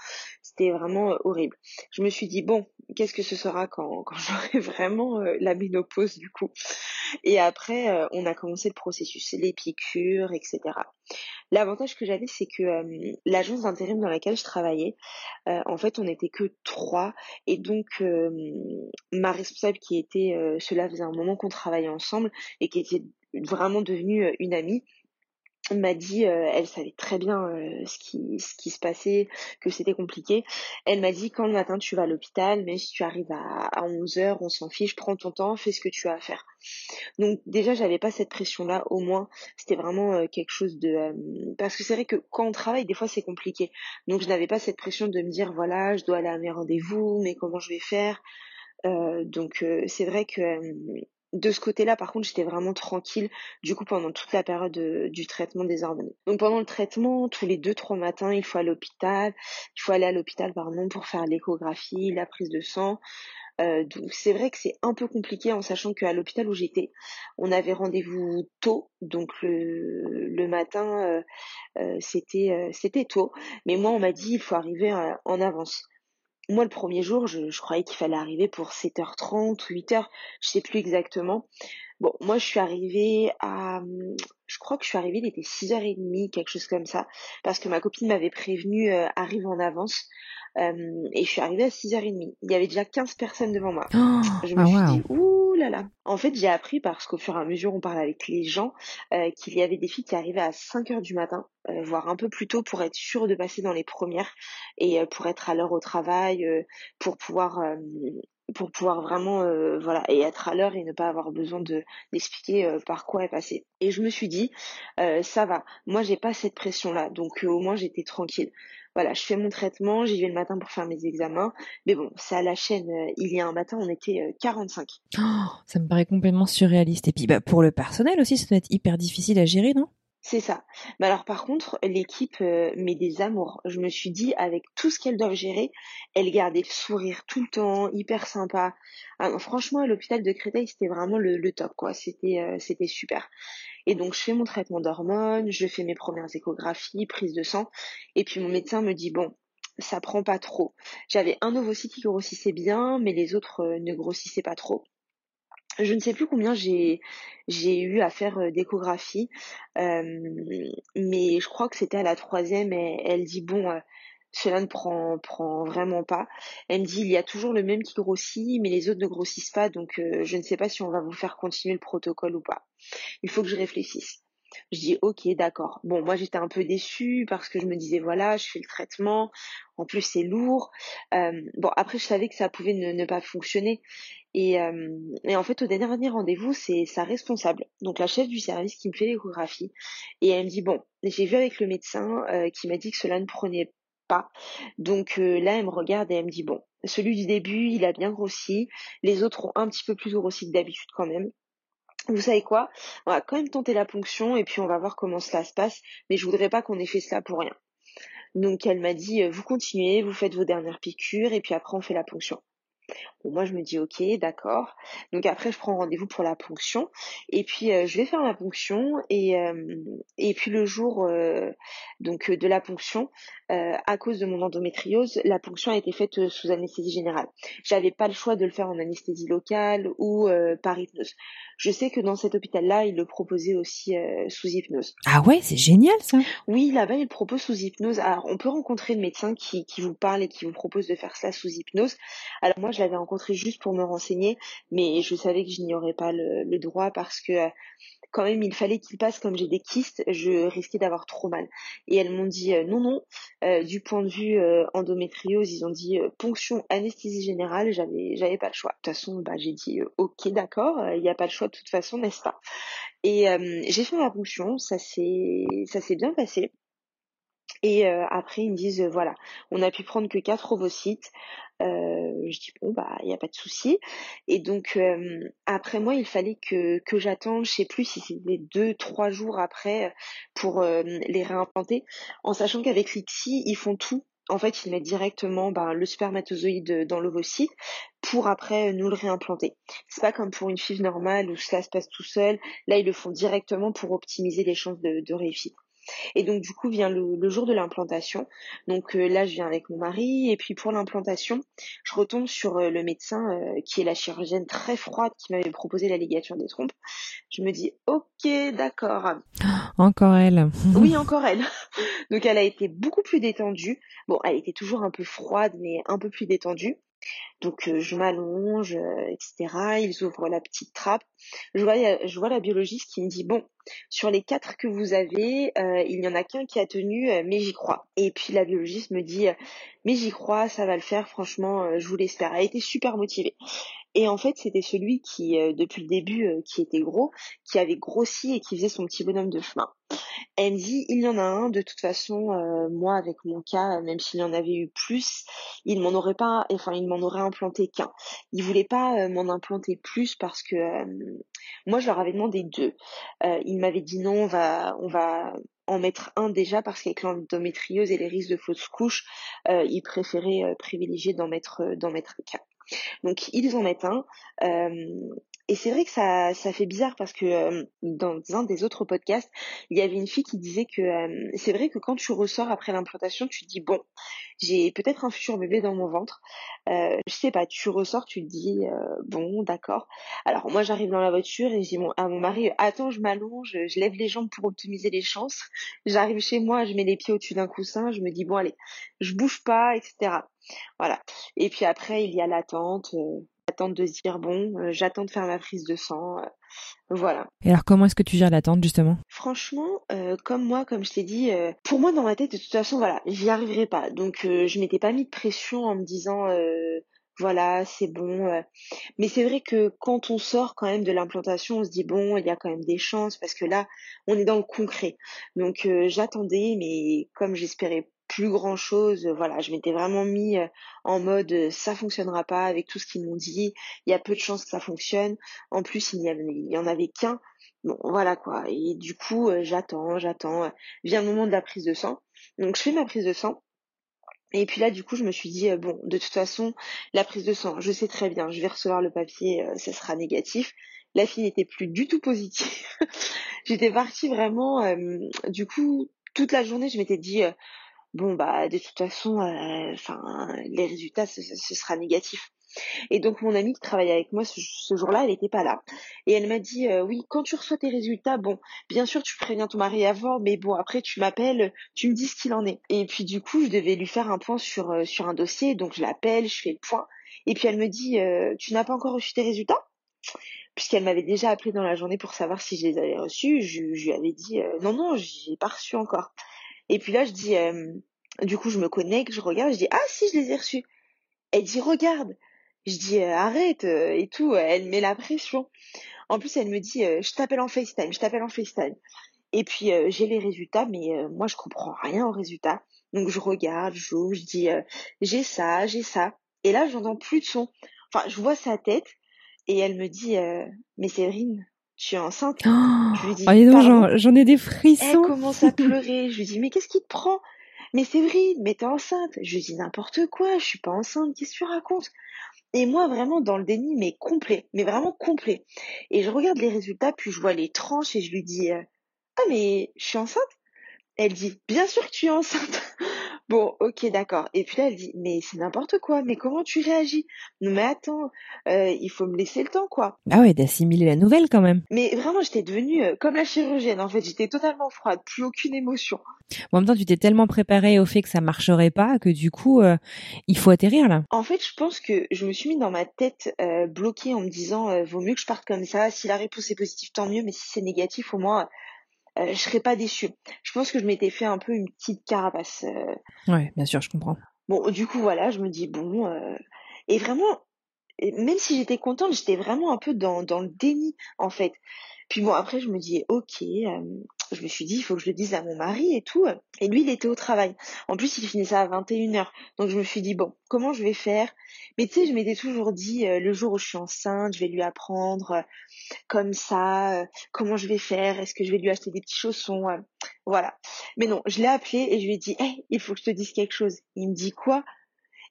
C'était vraiment euh, horrible. Je me suis dit bon, qu'est-ce que ce sera *laughs* quand, j'aurai vraiment euh, la ménopause du coup? Et après, euh, on a commencé le processus, les piqûres, etc. L'avantage que j'avais, c'est que l'agence d'intérim dans laquelle je travaillais, en fait, on n'était que trois, et donc ma responsable qui était, cela faisait un moment qu'on travaillait ensemble et qui était vraiment devenue une amie, m'a dit, euh, elle savait très bien euh, ce, qui, ce qui se passait, que c'était compliqué. Elle m'a dit, quand le matin tu vas à l'hôpital, mais si tu arrives à, à 11 heures, on s'en fiche, prends ton temps, fais ce que tu as à faire. Donc déjà, j'avais pas cette pression-là, au moins, c'était vraiment euh, quelque chose de... parce que c'est vrai que quand on travaille, des fois, c'est compliqué. Donc je n'avais pas cette pression de me dire, voilà, je dois aller à mes rendez-vous, mais comment je vais faire? Donc c'est vrai que de ce côté-là, par contre, j'étais vraiment tranquille, du coup, pendant toute la période du traitement des hormones. Donc, pendant le traitement, tous les deux, trois matins, il faut aller à l'hôpital. Il faut aller à l'hôpital, pardon, pour faire l'échographie, la prise de sang. Euh, donc, c'est vrai que c'est un peu compliqué en sachant qu'à l'hôpital où j'étais, on avait rendez-vous tôt. Donc, le, le matin, euh, euh, c'était, c'était tôt. Mais moi, on m'a dit, il faut arriver en avance moi, le premier jour, je, croyais qu'il fallait arriver pour 7h30 ou 8h, je sais plus exactement. Bon, moi, je suis arrivée à, je crois que je suis arrivée, il était 6h30, quelque chose comme ça, parce que ma copine m'avait prévenu, euh, arrive en avance. Euh, et je suis arrivée à 6h30. Il y avait déjà 15 personnes devant moi. Oh, je me ah, suis dit, ouh En fait, j'ai appris parce qu'au fur et à mesure, on parlait avec les gens, euh, qu'il y avait des filles qui arrivaient à 5h du matin, euh, voire un peu plus tôt pour être sûres de passer dans les premières et pour être à l'heure au travail, pour pouvoir vraiment être à l'heure et ne pas avoir besoin de d'expliquer par quoi est passé. Et je me suis dit ça va, moi j'ai pas cette pression là, donc au moins j'étais tranquille voilà, je fais mon traitement, j'y vais le matin pour faire mes examens. Mais bon, c'est à la chaîne. Euh, il y a un matin, on était 45. Euh, ça me paraît complètement surréaliste. Et puis, bah, pour le personnel aussi, ça doit être hyper difficile à gérer, non? C'est ça. Mais alors par contre, l'équipe euh, met des amours. Je me suis dit, avec tout ce qu'elles doivent gérer, elles gardaient le sourire tout le temps, hyper sympa. Ah franchement, à l'hôpital de Créteil, c'était vraiment le, top, quoi. C'était, c'était super. Et donc je fais mon traitement d'hormones, je fais mes premières échographies, prise de sang, et puis mon médecin me dit bon, ça prend pas trop. J'avais un ovocyte qui grossissait bien, mais les autres euh, ne grossissaient pas trop. Je ne sais plus combien j'ai j'ai eu à faire euh, d'échographie, euh, mais je crois que c'était à la troisième. Et elle dit bon, cela ne prend, vraiment pas. Elle me dit il y a toujours le même qui grossit, mais les autres ne grossissent pas, donc euh, je ne sais pas si on va vous faire continuer le protocole ou pas. Il faut que je réfléchisse. Je dis ok, d'accord. Bon, moi j'étais un peu déçue parce que je me disais voilà, je fais le traitement, en plus c'est lourd. Euh, bon, après je savais que ça pouvait ne, pas fonctionner. Et, euh, et, en fait, au dernier rendez-vous, c'est sa responsable, donc la chef du service qui me fait l'échographie. Et elle me dit, bon, j'ai vu avec le médecin qui m'a dit que cela ne prenait Donc euh, là, elle me regarde et elle me dit bon, celui du début, il a bien grossi, les autres ont un petit peu plus grossi que d'habitude quand même. Vous savez quoi? On va quand même tenter la ponction et puis on va voir comment cela se passe, mais je voudrais pas qu'on ait fait cela pour rien. Donc elle m'a dit euh, vous continuez, vous faites vos dernières piqûres et puis après on fait la ponction. Bon, moi, je me dis, ok, d'accord. Donc après, je prends rendez-vous pour la ponction. Et puis, euh, je vais faire ma ponction. Et, euh, et puis, le jour euh, donc de la ponction, à cause de mon endométriose, la ponction a été faite sous anesthésie générale. J'avais pas le choix de le faire en anesthésie locale ou par hypnose. Je sais que dans cet hôpital-là, il le proposait aussi sous hypnose. Ah ouais, c'est génial ça. Oui, là-bas, il propose sous hypnose. Alors, on peut rencontrer le médecin qui, qui vous parle et qui vous propose de faire ça sous hypnose. Alors moi, je l'avais rencontré juste pour me renseigner, mais je savais que je n'y aurais pas le, droit parce que euh, quand même il fallait qu'il passe comme j'ai des kystes, je risquais d'avoir trop mal. Et elles m'ont dit euh, non non, euh, du point de vue endométriose, ils ont dit ponction anesthésie générale, j'avais j'avais pas le choix. De toute façon, bah j'ai dit ok d'accord, il n'y a pas le choix de toute façon, n'est-ce pas? Et j'ai fait ma ponction, ça s'est bien passé. Et après, ils me disent, voilà, on a pu prendre que quatre ovocytes. je dis, bon, bah, il n'y a pas de souci. Et donc, après moi, il fallait que, que j'attende, je sais plus si c'était deux, trois jours après pour les réimplanter, en sachant qu'avec l'ICSI, ils font tout. En fait, ils mettent directement bah, le spermatozoïde dans l'ovocyte pour après nous le réimplanter. C'est pas comme pour une FIV normale où ça se passe tout seul. Là, ils le font directement pour optimiser les chances de, de réussite. Et donc du coup vient le, jour de l'implantation. Donc euh, là je viens avec mon mari et puis pour l'implantation, je retombe sur euh, le médecin euh, qui est la chirurgienne très froide qui m'avait proposé la ligature des trompes. Je me dis ok d'accord. *gasps* Encore elle. *laughs* oui encore elle. Donc elle a été beaucoup plus détendue. Bon elle était toujours un peu froide mais un peu plus détendue. Donc euh, je m'allonge, euh, etc. Ils ouvrent la petite trappe. Je vois, je vois la biologiste qui me dit bon, sur les quatre que vous avez, euh, il n'y en a qu'un qui a tenu, mais j'y crois. Et puis la biologiste me dit mais j'y crois, ça va le faire. Franchement, je vous l'espère. Elle était super motivée. Et en fait, c'était celui qui, depuis le début, qui était gros, qui avait grossi et qui faisait son petit bonhomme de chemin. Elle me dit, il y en a un, de toute façon, euh, moi avec mon cas, même s'il y en avait eu plus, il m'en aurait pas, enfin il m'en aurait implanté qu'un. Il voulait pas euh, m'en implanter plus parce que euh, moi je leur avais demandé deux. il m'avait dit non, on va, on va en mettre un déjà parce qu'avec l'endométriose et les risques de fausse couche, il préférait privilégier d'en mettre, d'en mettre qu'un. Donc ils en mettent un. Et c'est vrai que ça, ça fait bizarre parce que euh, dans un des autres podcasts, il y avait une fille qui disait que euh, c'est vrai que quand tu ressors après l'implantation, tu te dis bon, j'ai peut-être un futur bébé dans mon ventre. Euh, je sais pas, tu ressors, tu te dis euh, bon, d'accord. Alors moi j'arrive dans la voiture et je dis à mon mari attends, je m'allonge, je lève les jambes pour optimiser les chances. J'arrive chez moi, je mets les pieds au-dessus d'un coussin, je me dis bon allez, je bouge pas, etc. Voilà. Et puis après il y a l'attente l'attente de se dire bon, euh, j'attends de faire ma prise de sang. Euh, voilà. Et alors comment est-ce que tu gères l'attente justement? Franchement, euh, comme moi, comme je t'ai dit, pour moi dans ma tête de toute façon, voilà, j'y arriverai pas. Donc je m'étais pas mis de pression en me disant voilà, c'est bon. Mais c'est vrai que quand on sort quand même de l'implantation, on se dit bon, il y a quand même des chances parce que là, on est dans le concret. Donc j'attendais, mais comme j'espérais plus grand chose. Voilà, je m'étais vraiment mis euh, en mode euh, ça fonctionnera pas avec tout ce qu'ils m'ont dit. Il y a peu de chances que ça fonctionne. En plus, il y, en avait qu'un. Bon, voilà quoi. Et du coup, euh, j'attends, j'attends. Vient le moment de la prise de sang. Donc, je fais ma prise de sang. Et puis là, du coup, je me suis dit, bon, de toute façon, la prise de sang, je sais très bien, je vais recevoir le papier, ça sera négatif. La fille n'était plus du tout positive. *laughs* J'étais partie vraiment, du coup, toute la journée, je m'étais dit, bon bah de toute façon, euh, enfin les résultats ce, sera négatif. Et donc mon amie qui travaillait avec moi ce, jour-là, elle n'était pas là. Et elle m'a dit euh, oui, quand tu reçois tes résultats, bon, bien sûr tu préviens ton mari avant, mais bon après tu m'appelles, tu me dis ce qu'il en est. Et puis du coup je devais lui faire un point sur euh, sur un dossier, donc je l'appelle, je fais le point. Et puis elle me dit tu n'as pas encore reçu tes résultats? Puisqu'elle m'avait déjà appelé dans la journée pour savoir si je les avais reçus, je, je lui avais dit non non, j'ai pas reçu encore. Et puis là, je dis, euh, du coup, je me connecte, je regarde, je dis, ah si, je les ai reçus. Elle dit, regarde. Je dis, euh, arrête euh, et tout. Elle met la pression. En plus, elle me dit, je t'appelle en FaceTime, je t'appelle en FaceTime. Et puis, j'ai les résultats, mais moi, je comprends rien aux résultats. Donc, je regarde, j'ouvre, je dis, j'ai ça, j'ai ça. Et là, j'entends plus de son. Enfin, je vois sa tête et elle me dit, mais Séverine, tu es enceinte. je lui dis, oh, j'en ai des frissons. Elle commence à *laughs* pleurer. je lui dis, mais qu'est-ce qui te prend? Mais c'est vrai, mais t'es enceinte. Je lui dis n'importe quoi, je suis pas enceinte, qu'est-ce que tu racontes? Et moi, vraiment dans le déni, mais complet, mais vraiment complet. Et je regarde les résultats, puis je vois les tranches et je lui dis euh, Ah, mais je suis enceinte? Elle dit Bien sûr que tu es enceinte Bon, ok, d'accord. Et puis là, elle dit, mais c'est n'importe quoi, mais comment tu réagis? Non, mais attends, euh, il faut me laisser le temps, quoi. Ah ouais, d'assimiler la nouvelle quand même. Mais vraiment, j'étais devenue euh, comme la chirurgienne, en fait, j'étais totalement froide, plus aucune émotion. en même temps, tu t'es tellement préparée au fait que ça marcherait pas que du coup, euh, il faut atterrir là. En fait, je pense que je me suis mis dans ma tête bloquée en me disant, vaut mieux que je parte comme ça. Si la réponse est positive, tant mieux, mais si c'est négatif, au moins euh, je serais pas déçue. Je pense que je m'étais fait un peu une petite carapace. Euh. Ouais, bien sûr, je comprends. Bon, du coup, voilà, je me dis bon, euh, et vraiment, même si j'étais contente, j'étais vraiment un peu dans, dans le déni en fait. Puis bon, après, je me dis, ok, euh, je me suis dit, il faut que je le dise à mon mari et tout. Et lui, il était au travail. En plus, il finissait à 21h. Donc, je me suis dit, bon, comment je vais faire? Mais tu sais, je m'étais toujours dit, euh, le jour où je suis enceinte, je vais lui apprendre euh, comme ça, comment je vais faire? Est-ce que je vais lui acheter des petits chaussons? Voilà. Mais non, je l'ai appelé et je lui ai dit, hey, il faut que je te dise quelque chose. Il me dit quoi?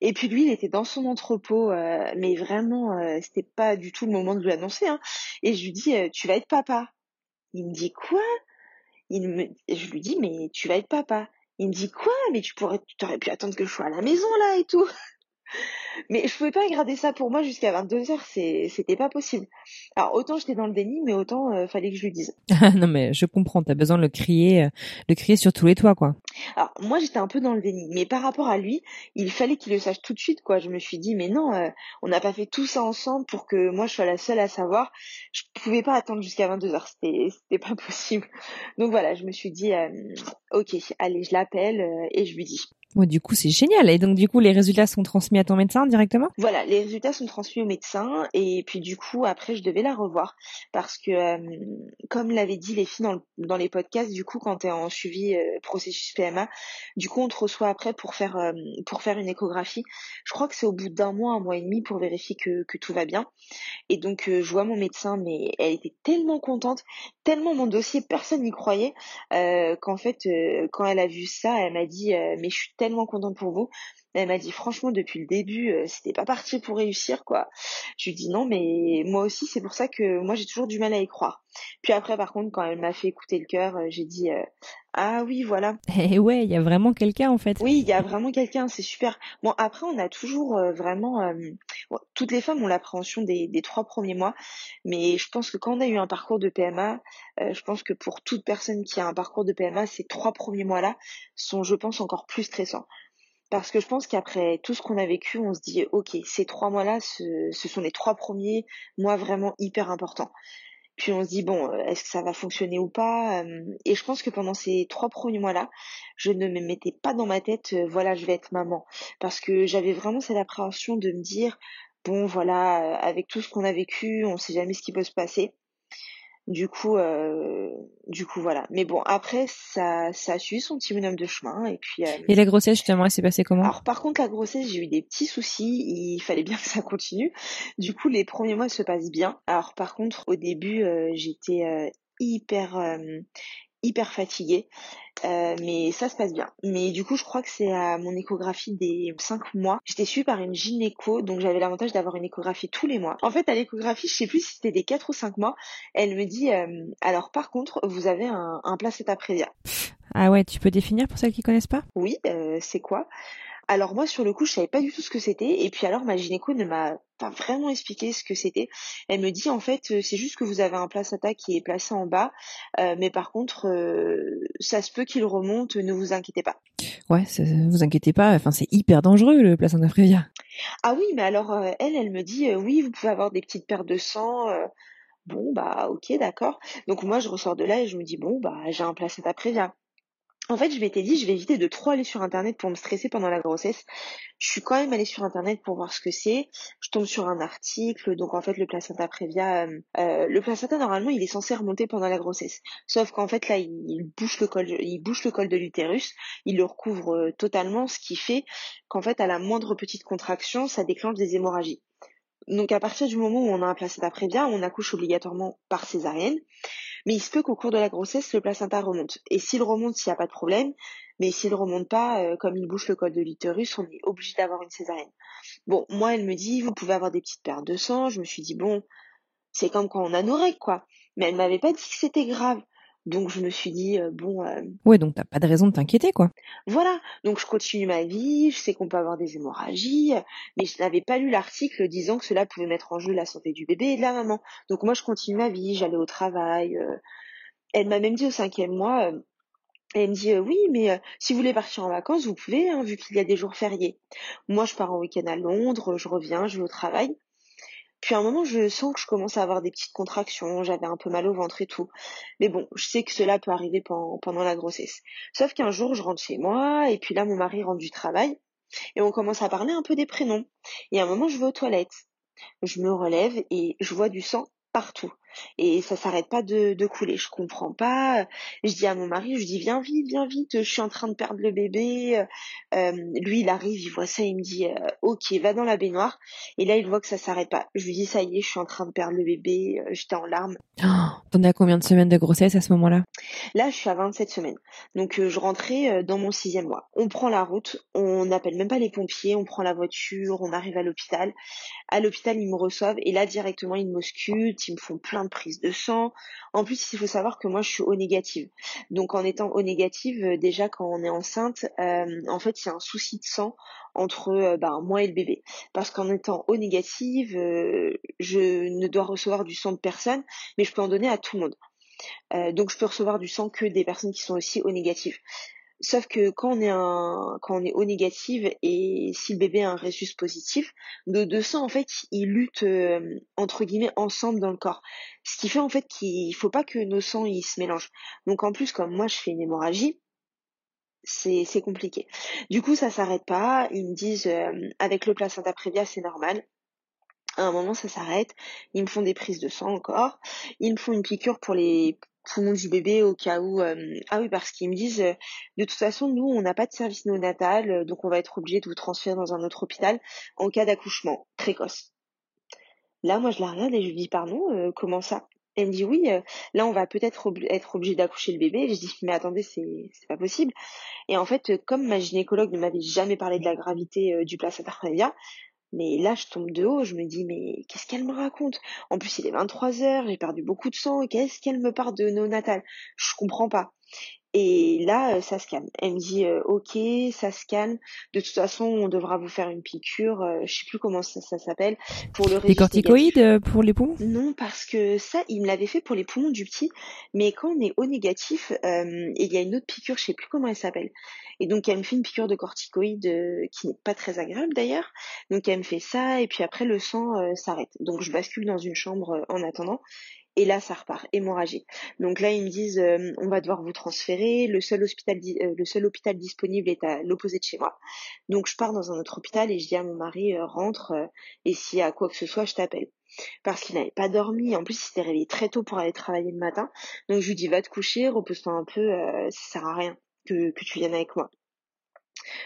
Et puis lui, il était dans son entrepôt, euh, mais vraiment, euh, c'était pas du tout le moment de lui annoncer. Hein. Et je lui dis, euh, tu vas être papa? Il me dit quoi? Il me... Je lui dis, mais tu vas être papa. Il me dit quoi? Mais tu pourrais, tu aurais pu attendre que je sois à la maison là et tout. Mais je pouvais pas garder ça pour moi jusqu'à 22 heures, c'était pas possible. Alors autant j'étais dans le déni, mais autant euh, fallait que je lui dise. *laughs* non mais je comprends, t'as besoin de le crier, de euh, crier sur tous les toits quoi. Alors moi j'étais un peu dans le déni, mais par rapport à lui, il fallait qu'il le sache tout de suite quoi. Je me suis dit mais non, euh, on n'a pas fait tout ça ensemble pour que moi je sois la seule à savoir. Je pouvais pas attendre jusqu'à 22 heures, c'était c'était pas *laughs* possible. Donc voilà, je me suis dit ok, allez je l'appelle et je lui dis. Ouais, du coup, c'est génial. Et donc, du coup, les résultats sont transmis à ton médecin directement? Voilà, les résultats sont transmis au médecin. Et puis, du coup, après, je devais la revoir. Parce que, euh, comme l'avaient dit les filles dans, dans, les podcasts, du coup, quand tu es en suivi euh, processus PMA, du coup, on te reçoit après pour faire, euh, pour faire une échographie. Je crois que c'est au bout d'un mois, un mois et demi pour vérifier que, que tout va bien. Et donc, je vois mon médecin, mais elle était tellement contente, tellement mon dossier, personne n'y croyait, qu'en fait, quand elle a vu ça, elle m'a dit, mais je suis tellement tellement contente pour vous. Elle m'a dit franchement depuis le début, euh, c'était pas parti pour réussir quoi. Je lui dis non mais moi aussi c'est pour ça que moi j'ai toujours du mal à y croire. Puis après par contre quand elle m'a fait écouter le cœur, euh, j'ai dit euh, ah oui voilà. Et eh ouais il y a vraiment quelqu'un en fait. Oui il y a vraiment quelqu'un c'est super. Bon après on a toujours vraiment toutes les femmes ont l'appréhension des, des trois premiers mois, mais je pense que quand on a eu un parcours de PMA, je pense que pour toute personne qui a un parcours de PMA ces trois premiers mois là sont je pense encore plus stressants parce que je pense qu'après tout ce qu'on a vécu, on se dit, ok, ces trois mois-là, ce, sont les trois premiers mois vraiment hyper importants. Puis on se dit, bon, euh, est-ce que ça va fonctionner ou pas euh, Et je pense que pendant ces trois premiers mois-là, je ne me mettais pas dans ma tête, euh, voilà, je vais être maman. Parce que j'avais vraiment cette appréhension de me dire, bon, voilà, avec tout ce qu'on a vécu, on ne sait jamais ce qui peut se passer. Du coup, euh, du coup voilà. Mais bon, après ça, ça a suivi son petit bonhomme de chemin et puis. Euh, et la grossesse justement, elle s'est passée comment? Alors par contre la grossesse, j'ai eu des petits soucis. Il fallait bien que ça continue. Du coup, les premiers mois se passent bien. Alors par contre, au début, euh, j'étais hyper hyper fatiguée. Euh, mais ça se passe bien. Mais du coup, je crois que c'est à mon échographie des 5 mois. J'étais suivie par une gynéco, donc j'avais l'avantage d'avoir une échographie tous les mois. En fait, à l'échographie, je sais plus si c'était des 4 ou 5 mois, elle me dit euh, alors par contre, vous avez un, un placenta prévia. Ah ouais, tu peux définir pour celles qui connaissent pas? Oui, euh, c'est quoi? Alors moi sur le coup je savais pas du tout ce que c'était et puis alors ma gynéco ne m'a pas vraiment expliqué ce que c'était. Elle me dit en fait euh, c'est juste que vous avez un placenta qui est placé en bas, euh, mais par contre euh, ça se peut qu'il remonte, ne vous inquiétez pas. Ouais, vous inquiétez pas, enfin c'est hyper dangereux le placenta prévia. Ah oui, mais alors elle, elle me dit oui vous pouvez avoir des petites pertes de sang. bon bah ok d'accord. Donc moi je ressors de là et je me dis bon bah j'ai un placenta prévia. En fait, je m'étais dit, je vais éviter de trop aller sur Internet pour me stresser pendant la grossesse. Je suis quand même allée sur Internet pour voir ce que c'est. Je tombe sur un article. Donc, en fait, le placenta prévia, euh, euh, le placenta, normalement, il est censé remonter pendant la grossesse. Sauf qu'en fait, là, il, bouche le col, il bouche le col de l'utérus. Il le recouvre euh, totalement, ce qui fait qu'en fait, à la moindre petite contraction, ça déclenche des hémorragies. Donc, à partir du moment où on a un placenta prévia, on accouche obligatoirement par césarienne. Mais il se peut qu'au cours de la grossesse, le placenta remonte. Et s'il remonte, s'il n'y a pas de problème, mais s'il remonte pas, euh, comme il bouche le col de l'utérus, on est obligé d'avoir une césarienne. Bon, moi, elle me dit, vous pouvez avoir des petites pertes de sang. Je me suis dit, bon, c'est comme quand on a nos règles, quoi. Mais elle m'avait pas dit que c'était grave. Donc je me suis dit euh, bon. Euh, ouais, donc t'as pas de raison de t'inquiéter, quoi. Voilà. Donc je continue ma vie. Je sais qu'on peut avoir des hémorragies, mais je n'avais pas lu l'article disant que cela pouvait mettre en jeu la santé du bébé et de la maman. Donc moi je continue ma vie. J'allais au travail. Euh. Elle m'a même dit au cinquième mois. Elle me dit oui, mais si vous voulez partir en vacances, vous pouvez, hein, vu qu'il y a des jours fériés. Moi, je pars en week-end à Londres, je reviens, je vais au travail. Puis à un moment, je sens que je commence à avoir des petites contractions, j'avais un peu mal au ventre et tout. Mais bon, je sais que cela peut arriver pendant, la grossesse. Sauf qu'un jour, je rentre chez moi, et puis là, mon mari rentre du travail, et on commence à parler un peu des prénoms. Et à un moment, je vais aux toilettes. Je me relève et je vois du sang partout et ça s'arrête pas de, de, couler. Je comprends pas. Je dis à mon mari, je dis viens vite, viens vite, je suis en train de perdre le bébé. Euh, lui, il arrive, il voit ça, il me dit euh, ok, va dans la baignoire. Et là, il voit que ça s'arrête pas. Je lui dis ça y est, je suis en train de perdre le bébé. Euh, j'étais en larmes. Oh, T'en as combien de semaines de grossesse à ce moment-là? Là, je suis à 27 semaines. Donc, je rentrais dans mon sixième mois. On prend la route, on n'appelle même pas les pompiers, on prend la voiture, on arrive à l'hôpital. À l'hôpital, ils me reçoivent et là, directement, ils me sculptent, ils me font plein prise de sang. En plus, il faut savoir que moi, je suis O négative. Donc, en étant O négative, euh, déjà quand on est enceinte, euh, en fait, a un souci de sang entre euh, ben, moi et le bébé. Parce qu'en étant O négative, je ne dois recevoir du sang de personne, mais je peux en donner à tout le monde. donc, je peux recevoir du sang que des personnes qui sont aussi O négatives. Sauf que quand on est un, quand on est O négative et si le bébé a un résus positif, nos deux sangs en fait ils luttent euh, entre guillemets ensemble dans le corps. Ce qui fait en fait qu'il faut pas que nos sangs ils se mélangent. Donc en plus comme moi je fais une hémorragie, c'est c'est compliqué. Du coup ça s'arrête pas. Ils me disent euh, avec le placenta prévia c'est normal. À un moment ça s'arrête. Ils me font des prises de sang encore. Ils me font une piqûre pour les poumons du bébé au cas où. Euh, ah oui, parce qu'ils me disent, euh, de toute façon, nous, on n'a pas de service néonatal, euh, donc on va être obligé de vous transférer dans un autre hôpital en cas d'accouchement précoce. Là, moi, je la regarde et je lui dis, pardon, comment ça? Elle me dit, oui, là, on va peut-être être obligé d'accoucher le bébé. Je dis, mais attendez, c'est pas possible. Et en fait, comme ma gynécologue ne m'avait jamais parlé de la gravité du placenta mais là, je tombe de haut, je me dis, mais qu'est-ce qu'elle me raconte? En plus, il est 23 heures, j'ai perdu beaucoup de sang, qu'est-ce qu'elle me parle de natal Je comprends pas. Et là, euh, ça se calme. Elle me dit euh, ok, ça se calme. De toute façon, on devra vous faire une piqûre. Euh, je sais plus comment ça, s'appelle pour le. Des corticoïdes pour les poumons? Non, parce que ça, il me l'avait fait pour les poumons du petit. Mais quand on est au négatif, il y a une autre piqûre, je sais plus comment elle s'appelle. Et donc elle me fait une piqûre de corticoïdes qui n'est pas très agréable d'ailleurs. Donc elle me fait ça et puis après le sang s'arrête. Donc je bascule dans une chambre en attendant et là, ça repart, hémorragie. Donc là, ils me disent, euh, on va devoir vous transférer. Le seul hôpital, euh, le seul hôpital disponible est à l'opposé de chez moi. Donc je pars dans un autre hôpital et je dis à mon mari, euh, rentre. et s'il y a quoi que ce soit, je t'appelle. Parce qu'il n'avait pas dormi. En plus, il s'était réveillé très tôt pour aller travailler le matin. Donc je lui dis, va te coucher, repose-toi un peu. ça sert à rien que, que tu viennes avec moi.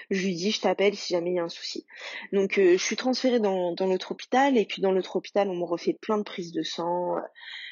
Je lui dis, je t'appelle si jamais il y a un souci. Donc, je suis transférée dans, dans l'autre hôpital et puis dans l'autre hôpital, on me refait plein de prises de sang.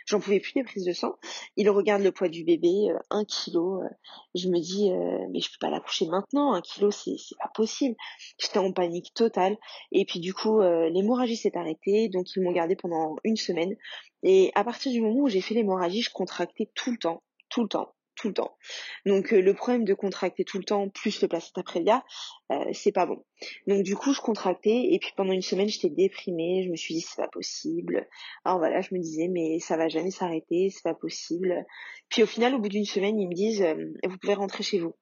J'en pouvais plus des prises de sang. Il regarde le poids du bébé, euh, un kilo. Euh, je me dis, euh, mais je peux pas l'accoucher maintenant. Un kilo, c'est pas possible. J'étais en panique totale. Et puis du coup, l'hémorragie s'est arrêtée. Donc ils m'ont gardé pendant une semaine. Et à partir du moment où j'ai fait l'hémorragie, je contractais tout le temps, tout le temps tout le temps. Donc euh, le problème de contracter tout le temps plus le placenta prévia, euh, c'est pas bon. Donc du coup je contractais et puis pendant une semaine j'étais déprimée, je me suis dit c'est pas possible. Alors voilà, je me disais mais ça va jamais s'arrêter, c'est pas possible. Puis au final au bout d'une semaine ils me disent euh, vous pouvez rentrer chez vous.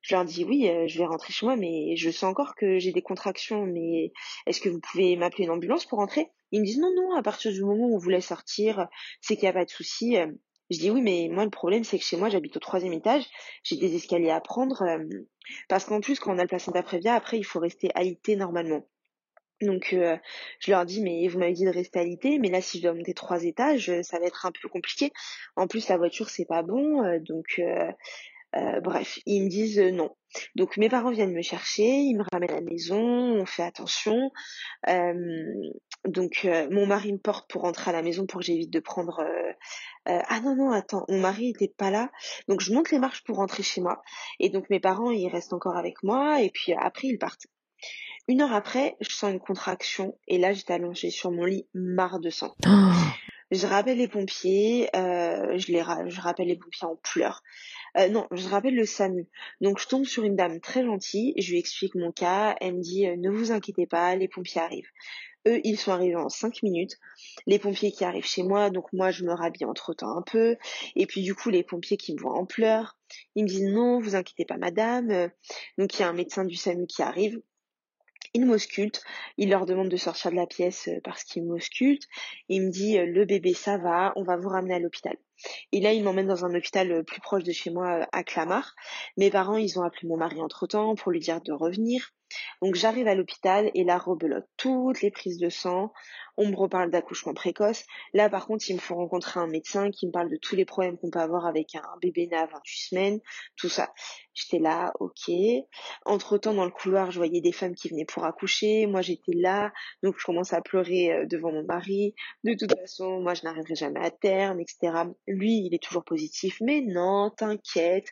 Je leur dis oui, je vais rentrer chez moi, mais je sens encore que j'ai des contractions. Mais est-ce que vous pouvez m'appeler une ambulance pour rentrer? Ils me disent non, non. À partir du moment où on voulait sortir, c'est qu'il n'y a pas de souci. Je dis oui, mais moi le problème c'est que chez moi j'habite au troisième étage, j'ai des escaliers à prendre, euh, parce qu'en plus quand on a le placenta prévia, après il faut rester alité normalement. Donc euh, je leur dis mais vous m'avez dit de rester alité, mais là si je dois monter trois étages, ça va être un peu compliqué. En plus la voiture c'est pas bon, euh, donc Euh, bref, ils me disent euh, non. Donc mes parents viennent me chercher, ils me ramènent à la maison, on fait attention. Donc mon mari me porte pour rentrer à la maison pour que j'évite de prendre. ah non non attends, mon mari était pas là, donc je monte les marches pour rentrer chez moi. Et donc mes parents ils restent encore avec moi et puis après ils partent. Une heure après, je sens une contraction et là j'étais allongée sur mon lit, marre de sang. Oh. Je rappelle les pompiers, euh, je, les je rappelle les pompiers en pleurs. Euh, non, je rappelle le SAMU. Donc je tombe sur une dame très gentille, je lui explique mon cas, elle me dit euh, ne vous inquiétez pas, les pompiers arrivent. Eux, ils sont arrivés en cinq minutes. Les pompiers qui arrivent chez moi, donc moi je me rhabille entre temps un peu. Et puis du coup, les pompiers qui me voient en pleurs, ils me disent non, vous inquiétez pas madame. Donc il y a un médecin du SAMU qui arrive. Il m'ausculte, il leur demande de sortir de la pièce euh, parce qu'il m'ausculte. Il me dit euh, le bébé ça va, on va vous ramener à l'hôpital. Et là, il m'emmène dans un hôpital euh, plus proche de chez moi à Clamart. Mes parents, ils ont appelé mon mari entre-temps pour lui dire de revenir. Donc j'arrive à l'hôpital et là rebelote toutes les prises de sang. On me reparle d'accouchement précoce. Là par contre il me faut rencontrer un médecin qui me parle de tous les problèmes qu'on peut avoir avec un bébé né à 28 semaines, tout ça. J'étais là, ok. Entre temps dans le couloir je voyais des femmes qui venaient pour accoucher. Moi j'étais là, donc je commence à pleurer euh, devant mon mari. De toute façon moi je n'arriverai jamais à terme, etc. Lui il est toujours positif, mais non, t'inquiète.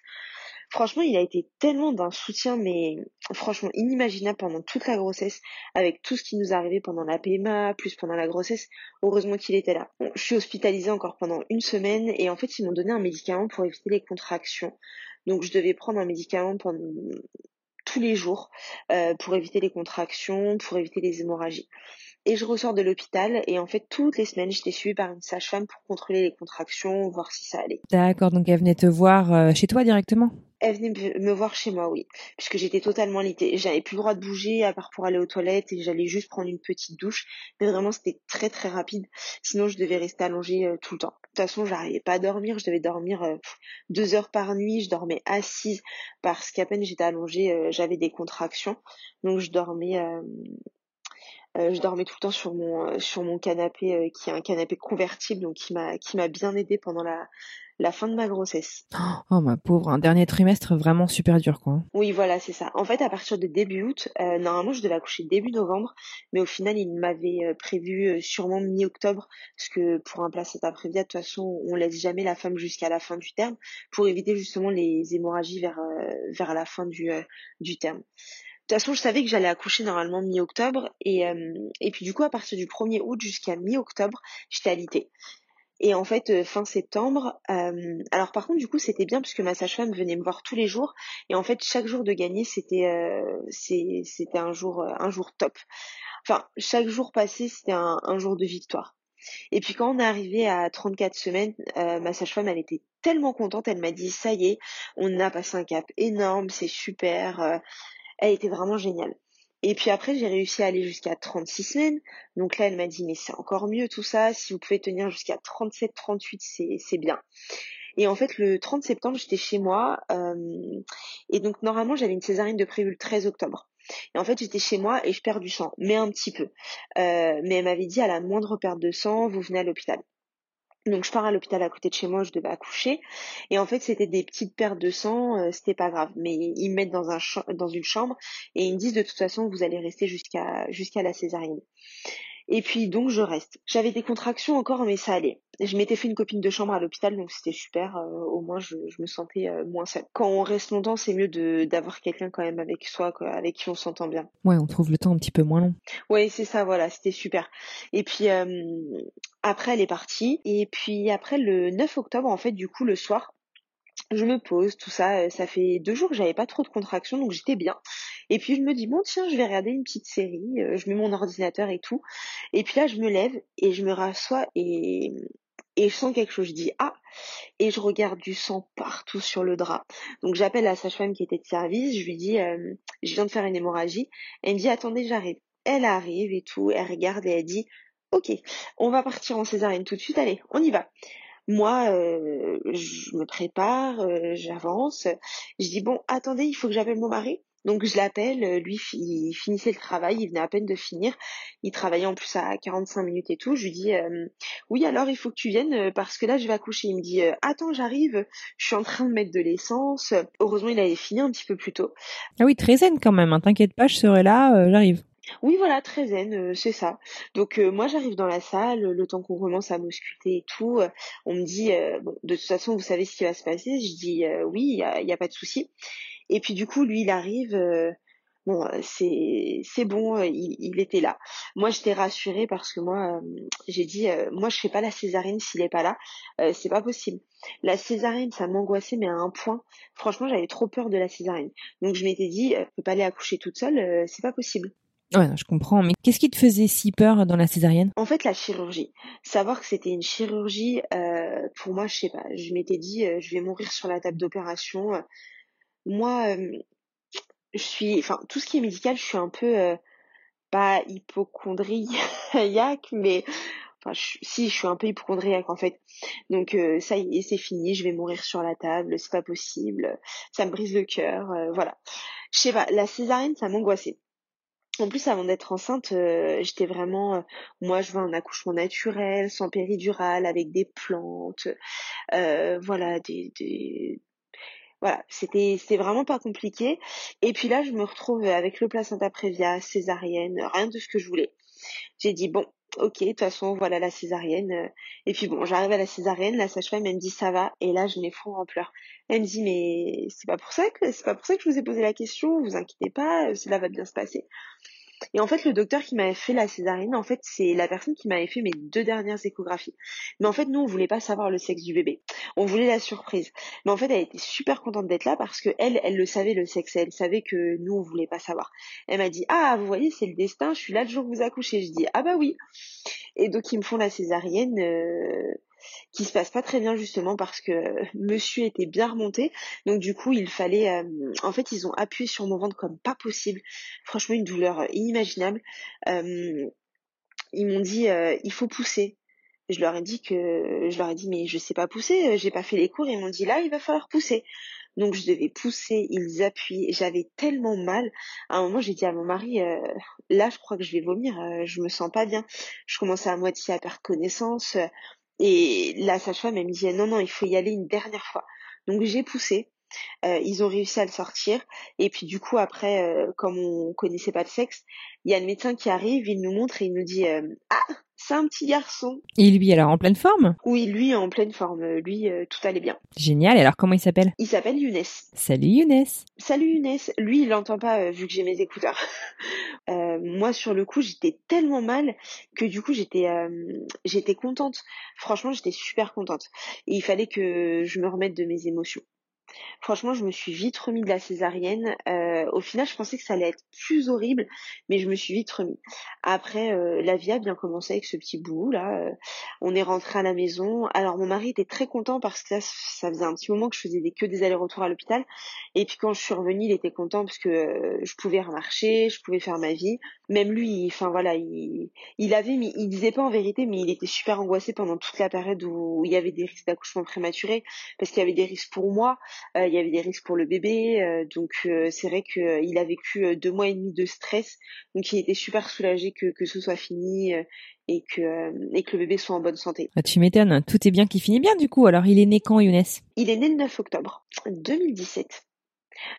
Franchement, il a été tellement d'un soutien, mais franchement inimaginable pendant toute la grossesse, avec tout ce qui nous arrivait pendant la PMA, plus pendant la grossesse. Heureusement qu'il était là. je suis hospitalisée encore pendant une semaine et en fait, ils m'ont donné un médicament pour éviter les contractions. Donc, je devais prendre un médicament pendant tous les jours euh, pour éviter les contractions, pour éviter les hémorragies. Et je ressors de l'hôpital et en fait toutes les semaines j'étais suivie par une sage-femme pour contrôler les contractions, voir si ça allait. D'accord, donc elle venait te voir euh, chez toi directement? Elle venait me voir chez moi, oui, puisque j'étais totalement litée. J'avais plus le droit de bouger à part pour aller aux toilettes et j'allais juste prendre une petite douche. Mais vraiment, c'était très très rapide. Sinon, je devais rester allongée euh, tout le temps. De toute façon, j'arrivais pas à dormir. Je devais dormir euh, deux heures par nuit. Je dormais assise parce qu'à peine j'étais allongée, j'avais des contractions. Donc, je dormais. Je dormais tout le temps sur mon sur mon canapé qui est un canapé convertible donc qui m'a qui m'a bien aidé pendant la la fin de ma grossesse. Oh ma pauvre, un dernier trimestre vraiment super dur quoi. Oui voilà c'est ça. En fait à partir de début août, euh, normalement je devais accoucher début novembre, mais au final il m'avait euh, prévu euh, sûrement mi-octobre, parce que pour un placenta prévia de toute façon on laisse jamais la femme jusqu'à la fin du terme, pour éviter justement les hémorragies vers vers la fin du du terme. De toute façon, je savais que j'allais accoucher normalement mi-octobre et, et puis du coup à partir du 1er août jusqu'à mi-octobre, j'étais alitée. Et en fait, euh, fin septembre, euh, alors par contre, du coup, c'était bien puisque ma sage-femme venait me voir tous les jours. Et en fait, chaque jour de gagner, c'était euh, c'était un jour un jour top. Enfin, chaque jour passé, c'était un, un, jour de victoire. Et puis quand on est arrivé à 34 semaines, ma sage-femme, elle était tellement contente. Elle m'a dit, ça y est, on a passé un cap énorme, c'est super. Elle était vraiment géniale. Et puis après, j'ai réussi à aller jusqu'à 36 semaines. Donc là, elle m'a dit, mais c'est encore mieux tout ça. Si vous pouvez tenir jusqu'à 37, 38, c'est bien. Et en fait, le 30 septembre, j'étais chez moi. Euh, et donc, normalement, j'avais une césarienne de prévu le 13 octobre. Et en fait, j'étais chez moi et je perds du sang, mais un petit peu. Euh, mais elle m'avait dit, à la moindre perte de sang, vous venez à l'hôpital. Donc je pars à l'hôpital à côté de chez moi, je devais accoucher et en fait c'était des petites pertes de sang, euh, c'était pas grave, mais ils me mettent dans un dans une chambre et ils me disent de toute façon vous allez rester jusqu'à jusqu'à la césarienne. Et puis donc je reste. J'avais des contractions encore, mais ça allait. Je m'étais fait une copine de chambre à l'hôpital, donc c'était super. Euh, au moins je, me sentais euh, moins seule. Quand on reste longtemps, c'est mieux de d'avoir quelqu'un quand même avec soi, avec qui on s'entend bien. Ouais, on trouve le temps un petit peu moins long. Ouais, c'est ça, voilà, c'était super. Et puis euh, après elle est partie. Et puis après le 9 octobre, en fait, du coup le soir, je me pose, tout ça, ça fait deux jours que j'avais pas trop de contractions, donc j'étais bien. Et puis je me dis bon tiens, je vais regarder une petite série, je mets mon ordinateur et tout. Et puis là je me lève et je me rassois et et je sens quelque chose, je dis ah et je regarde du sang partout sur le drap. Donc j'appelle la sage-femme qui était de service, je lui dis je viens de faire une hémorragie. Elle me dit attendez, j'arrive. Elle arrive et tout, elle regarde et elle dit ok, on va partir en césarienne tout de suite, allez, on y va. Moi, euh, je me prépare, euh, j'avance. Je dis bon, attendez, il faut que j'appelle mon mari. Donc je l'appelle, euh, lui il finissait le travail, il venait à peine de finir, il travaillait en plus à 45 minutes et tout. Je lui dis euh, oui alors il faut que tu viennes euh, parce que là je vais accoucher. Il me dit attends j'arrive, je suis en train de mettre de l'essence. Heureusement il avait fini un petit peu plus tôt. Ah oui très zen quand même. Hein. T'inquiète pas je serai là, j'arrive. Oui, voilà, très zen, c'est ça. Donc moi j'arrive dans la salle, le temps qu'on commence à m'ausculter et tout, on me dit bon, de toute façon vous savez ce qui va se passer. Je dis oui, il y a, y a, pas de souci. Et puis du coup, lui, il arrive. Euh, bon, euh, c'est c'est bon, euh, il, il, était là. Moi, j'étais rassurée parce que moi, j'ai dit, moi, je fais pas la césarienne s'il est pas là. c'est pas possible. La césarienne, ça m'angoissait, mais à un point. Franchement, j'avais trop peur de la césarienne. Donc, je m'étais dit, je peux pas aller accoucher toute seule, c'est pas possible. Ouais, je comprends. Mais qu'est-ce qui te faisait si peur dans la césarienne? En fait, la chirurgie. Savoir que c'était une chirurgie, pour moi, je sais pas. Je m'étais dit, je vais mourir sur la table d'opération moi, je suis, enfin, tout ce qui est médical, je suis un peu pas hypochondriaque, *laughs* mais enfin, si, je suis un peu hypochondriaque en fait. Donc ça y est, c'est fini, je vais mourir sur la table, c'est pas possible, ça me brise le cœur, voilà. Je sais pas, la césarienne, ça m'angoissait. En plus, avant d'être enceinte, j'étais vraiment, moi, je veux un accouchement naturel, sans péridurale, avec des plantes, voilà, des, des, voilà, c'était vraiment pas compliqué. Et puis là, je me retrouve avec le placenta prévia, césarienne, rien de ce que je voulais. J'ai dit bon, ok, de toute façon, voilà la césarienne. Et puis bon, j'arrive à la césarienne, la sage-femme elle me dit ça va, et là je m'effondre en pleurs. Elle me dit mais c'est pas pour ça que c'est pas pour ça que je vous ai posé la question, vous inquiétez pas, cela va bien se passer. Et en fait, le docteur qui m'avait fait la césarienne, en fait, c'est la personne qui m'avait fait mes deux dernières échographies. Mais en fait, nous, on voulait pas savoir le sexe du bébé. On voulait la surprise. Mais en fait, elle était super contente d'être là parce que elle, elle le savait le sexe. Elle savait que nous, on voulait pas savoir. Elle m'a dit, ah, vous voyez, c'est le destin. Je suis là le jour où vous accouchez. Je dis, ah bah oui. Et donc, ils me font la césarienne. Euh qui se passe pas très bien justement parce que *laughs* monsieur était bien remonté. Donc du coup, il fallait euh, en fait, ils ont appuyé sur mon ventre comme pas possible. Franchement, une douleur inimaginable. Euh, ils m'ont dit euh, il faut pousser. Je leur ai dit que je leur ai dit mais je sais pas pousser, j'ai pas fait les cours, ils m'ont dit là, il va falloir pousser. Donc je devais pousser, ils appuient, j'avais tellement mal. À un moment, j'ai dit à mon mari, là, je crois que je vais vomir, je me sens pas bien. Je commençais à moitié à perdre connaissance. Et la sage-femme, elle me disait non, non, il faut y aller une dernière fois. Donc j'ai poussé. Euh, ils ont réussi à le sortir. Et puis du coup, après, euh, comme on connaissait pas le sexe, il y a le médecin qui arrive, il nous montre et il nous dit euh, Ah, c'est un petit garçon. Et lui, alors en pleine forme? Oui, lui en pleine forme. Lui, tout allait bien. Génial. Et alors comment il s'appelle? Il s'appelle Younes. Salut Younes. Salut Younes. Lui, il l'entend pas vu que j'ai mes écouteurs. *laughs* moi, sur le coup, j'étais tellement mal que du coup, j'étais j'étais contente. Franchement, j'étais super contente. Et il fallait que je me remette de mes émotions. Franchement, je me suis vite remis de la césarienne. Euh, au final, je pensais que ça allait être plus horrible, mais je me suis vite remis. Après, euh, la vie a bien commencé avec ce petit bout là. Euh, on est rentré à la maison. Alors mon mari était très content parce que ça, ça faisait un petit moment que je faisais que des allers-retours à l'hôpital. Et puis quand je suis revenue, il était content parce que je pouvais remarcher, je pouvais faire ma vie. Même lui, enfin voilà, il, il avait, mais il disait pas en vérité, mais il était super angoissé pendant toute la période où il y avait des risques d'accouchement prématuré parce qu'il y avait des risques pour moi. Euh, il y avait des risques pour le bébé, euh, donc euh, c'est vrai qu'il a vécu deux mois et demi de stress, donc il était super soulagé que, que ce soit fini et que et que le bébé soit en bonne santé. Ah, tu m'étonnes, tout est bien qui finit bien du coup. Alors il est né quand Younes? Il est né le 9 octobre 2017.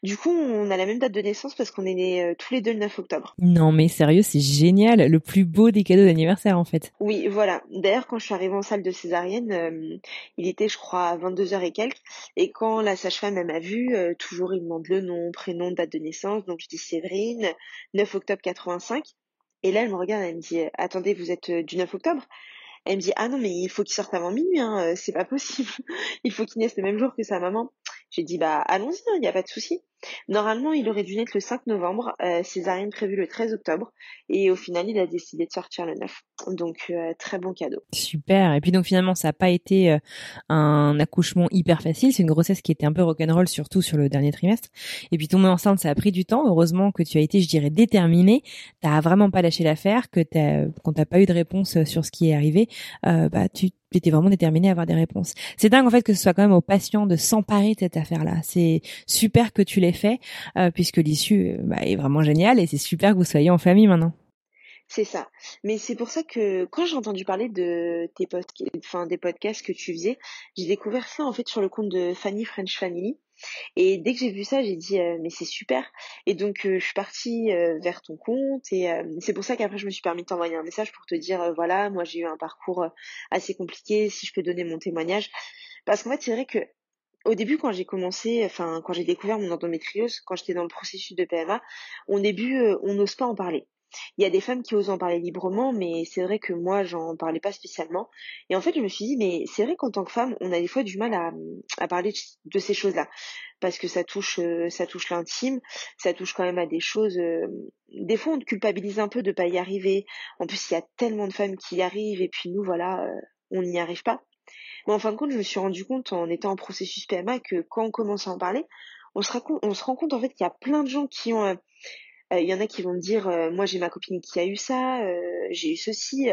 Du coup, on a la même date de naissance parce qu'on est nés euh, tous les deux le 9 octobre. Non, mais sérieux, c'est génial, le plus beau des cadeaux d'anniversaire en fait. Oui, voilà. D'ailleurs, quand je suis arrivée en salle de césarienne, euh, il était, je crois, à 22h et quelques. Et quand la sage-femme m'a vue, euh, toujours il demande le nom, prénom, date de naissance. Donc je dis Séverine, 9 octobre 85. Et là, elle me regarde, elle me dit, attendez, vous êtes du 9 octobre? Elle me dit ah non mais il faut qu'il sorte avant minuit, hein, c'est pas possible. *laughs* il faut qu'il naisse le même jour que sa maman. J'ai dit bah allons-y, il hein, n'y a pas de souci. Normalement, il aurait dû naître le 5 novembre, euh, césarienne prévue le 13 octobre, et au final, il a décidé de sortir le 9. Donc, euh, très bon cadeau. Super. Et puis donc finalement, ça n'a pas été euh, un accouchement hyper facile. C'est une grossesse qui était un peu rock'n'roll, surtout sur le dernier trimestre. Et puis tomber enceinte, ça a pris du temps. Heureusement que tu as été, je dirais, déterminée. T'as vraiment pas lâché l'affaire, que t'as, quand t'as pas eu de réponse sur ce qui est arrivé, bah tu étais vraiment déterminée à avoir des réponses. C'est dingue en fait que ce soit quand même aux patients de s'emparer de cette affaire-là. C'est super que tu l'aies fait, puisque l'issue bah, est vraiment géniale et c'est super que vous soyez en famille maintenant. C'est ça. Mais c'est pour ça que quand j'ai entendu parler de tes podcasts, enfin des podcasts que tu faisais, j'ai découvert ça en fait sur le compte de Fanny French Family. Et dès que j'ai vu ça, j'ai dit euh, mais c'est super. Et donc euh, je suis partie euh, vers ton compte et c'est pour ça qu'après je me suis permis de t'envoyer un message pour te dire voilà moi j'ai eu un parcours assez compliqué si je peux donner mon témoignage parce qu'en fait c'est vrai que au début, quand j'ai commencé, enfin, quand j'ai découvert mon endométriose, quand j'étais dans le processus de PMA, au début, on n'ose pas en parler. Il y a des femmes qui osent en parler librement, mais c'est vrai que moi, j'en parlais pas spécialement. Et en fait, je me suis dit, mais c'est vrai qu'en tant que femme, on a des fois du mal à, parler de ces choses-là. Parce que ça touche, euh, ça touche l'intime, ça touche quand même à des choses. Euh, des fois, on culpabilise un peu de pas y arriver. En plus, il y a tellement de femmes qui y arrivent, et puis nous, voilà, euh, on n'y arrive pas. Mais en fin de compte, je me suis rendu compte en étant en processus PMA que quand on commence à en parler, on se, rend compte en fait qu'il y a plein de gens qui ont il euh, y en a qui vont me dire, euh, moi j'ai ma copine qui a eu ça, euh, j'ai eu ceci.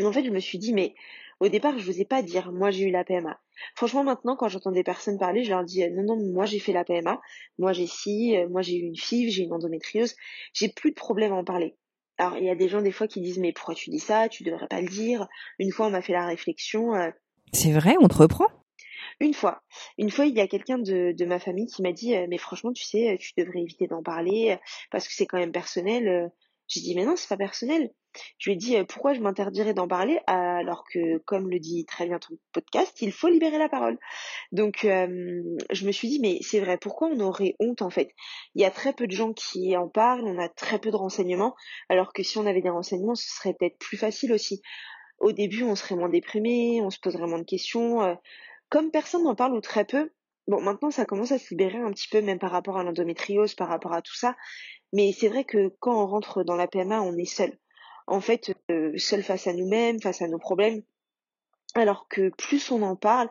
En fait, je me suis dit, mais au départ, je n'osais pas dire, moi j'ai eu la PMA. Franchement, maintenant, quand j'entends des personnes parler, je leur dis, non, non, moi j'ai fait la PMA, moi j'ai ci, moi j'ai eu une FIV, j'ai une endométriose, j'ai plus de problème à en parler. Alors, il y a des gens des fois qui disent, mais pourquoi tu dis ça, tu devrais pas le dire. Une fois, on m'a fait la réflexion. C'est vrai, on te reprend? Une fois, une fois, il y a quelqu'un de, de ma famille qui m'a dit, euh, mais franchement, tu sais, tu devrais éviter d'en parler euh, parce que c'est quand même personnel. Euh. J'ai dit, mais non, c'est pas personnel. Je lui ai dit, pourquoi je m'interdirais d'en parler alors que, comme le dit très bien ton podcast, il faut libérer la parole. Donc, je me suis dit, mais c'est vrai, pourquoi on aurait honte en fait? Il y a très peu de gens qui en parlent, on a très peu de renseignements, alors que si on avait des renseignements, ce serait peut-être plus facile aussi. Au début, on serait moins déprimé, on se poserait moins de questions comme personne n'en parle ou très peu, bon, maintenant ça commence à se libérer un petit peu, même par rapport à l'endométriose, par rapport à tout ça. Mais c'est vrai que quand on rentre dans la PMA, on est seul. En fait, euh, seul face à nous-mêmes, face à nos problèmes. Alors que plus on en parle,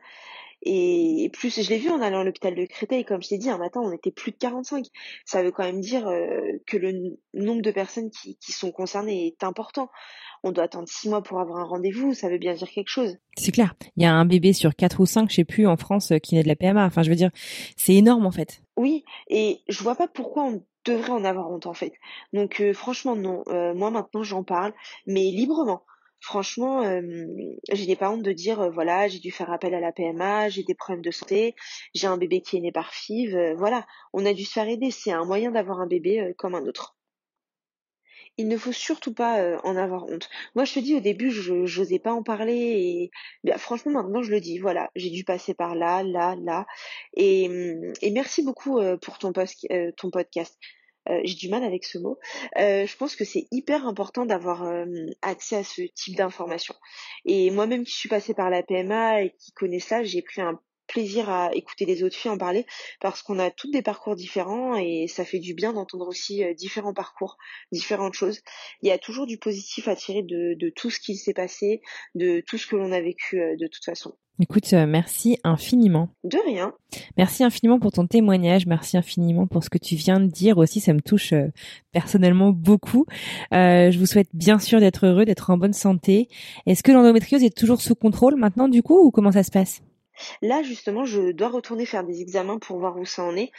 et plus, je l'ai vu en allant à l'hôpital de Créteil, comme je t'ai dit, un matin, on était plus de 45. Ça veut quand même dire euh, que le nombre de personnes qui, qui sont concernées est important on doit attendre six mois pour avoir un rendez-vous, ça veut bien dire quelque chose. C'est clair. Il y a un bébé sur quatre ou cinq, je sais plus, en France, euh, qui naît de la PMA. Enfin, je veux dire, c'est énorme en fait. Oui, et je vois pas pourquoi on devrait en avoir honte en fait. Donc euh, franchement non, euh, moi maintenant j'en parle, mais librement. Franchement, je n'ai pas honte de dire voilà, j'ai dû faire appel à la PMA, j'ai des problèmes de santé, j'ai un bébé qui est né par FIV, voilà, on a dû se faire aider, c'est un moyen d'avoir un bébé comme un autre il ne faut surtout pas euh, en avoir honte. Moi, je te dis, au début, je n'osais pas en parler et bah, franchement, maintenant, je le dis. Voilà, j'ai dû passer par là, là, là. Et, hum, et merci beaucoup euh, pour ton, post, euh, ton podcast. J'ai du mal avec ce mot. je pense que c'est hyper important d'avoir accès à ce type d'informations. Et moi-même qui suis passée par la PMA et qui connais ça, j'ai pris un plaisir à écouter les autres filles en parler parce qu'on a toutes des parcours différents et ça fait du bien d'entendre aussi euh, différents parcours, différentes choses. Il y a toujours du positif à tirer de, de tout ce qui s'est passé, de tout ce que l'on a vécu euh, de toute façon. Écoute, euh, merci infiniment. De rien. Merci infiniment pour ton témoignage. Merci infiniment pour ce que tu viens de dire aussi. Ça me touche personnellement beaucoup. Euh, je vous souhaite bien sûr d'être heureux, d'être en bonne santé. Est-ce que l'endométriose est toujours sous contrôle maintenant du coup ou comment ça se passe? Là, justement, je dois retourner faire des examens pour voir où ça en est.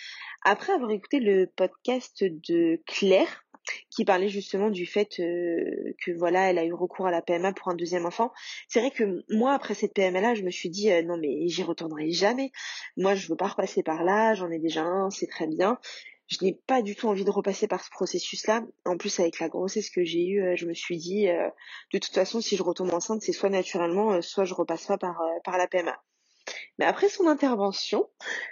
Après avoir écouté le podcast de Claire, qui parlait justement du fait euh, que voilà, elle a eu recours à la PMA pour un deuxième enfant. C'est vrai que moi, après cette PMA là, je me suis dit euh, non mais j'y retournerai jamais. Moi, je veux pas repasser par là. J'en ai déjà un, c'est très bien. Je n'ai pas du tout envie de repasser par ce processus-là. En plus, avec la grossesse que j'ai eue, euh, je me suis dit, de toute façon, si je retombe enceinte, c'est soit naturellement, soit je repasse pas par la PMA. Mais après son intervention,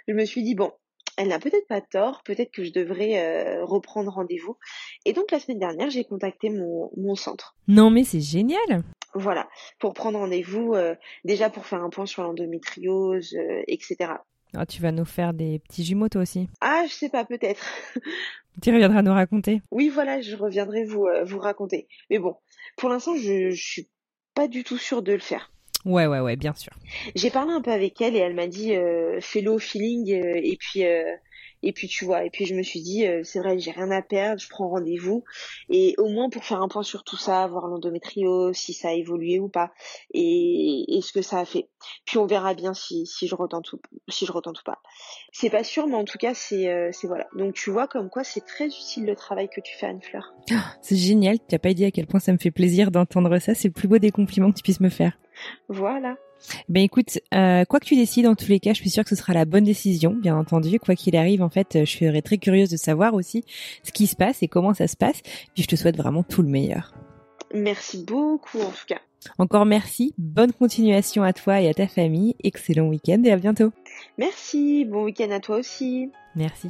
je me suis dit, bon, elle n'a peut-être pas tort, peut-être que je devrais euh, reprendre rendez-vous. Et donc la semaine dernière, j'ai contacté mon, mon centre. Non mais c'est génial Voilà, pour prendre rendez-vous, euh, déjà pour faire un point sur l'endométriose, euh, etc. Ah, tu vas nous faire des petits jumeaux toi aussi Ah, je sais pas, peut-être. *laughs* tu reviendras nous raconter Oui, voilà, je reviendrai vous, vous raconter. Mais bon, pour l'instant, je, je suis pas du tout sûre de le faire. Ouais, ouais, ouais, bien sûr. J'ai parlé un peu avec elle et elle m'a dit euh, fais-le au feeling euh, et puis euh, Et puis tu vois, et puis je me suis dit, euh, c'est vrai, j'ai rien à perdre, je prends rendez-vous. Et au moins pour faire un point sur tout ça, voir l'endométriose, si ça a évolué ou pas, et, et, ce que ça a fait. Puis on verra bien si, si je retente ou si je retente ou pas. C'est pas sûr, mais en tout cas c'est euh, c'est voilà. Donc tu vois comme quoi c'est très utile le travail que tu fais Anne Fleur. Ah, c'est génial. Tu n'as pas dit à quel point ça me fait plaisir d'entendre ça. C'est le plus beau des compliments que tu puisses me faire. Voilà. Ben écoute, euh, quoi que tu décides, en tous les cas, je suis sûre que ce sera la bonne décision, bien entendu. Quoi qu'il arrive, en fait, je serais très curieuse de savoir aussi ce qui se passe et comment ça se passe. Puis je te souhaite vraiment tout le meilleur. Merci beaucoup, en tout cas. Encore merci, bonne continuation à toi et à ta famille, excellent week-end et à bientôt. Merci, bon week-end à toi aussi. Merci.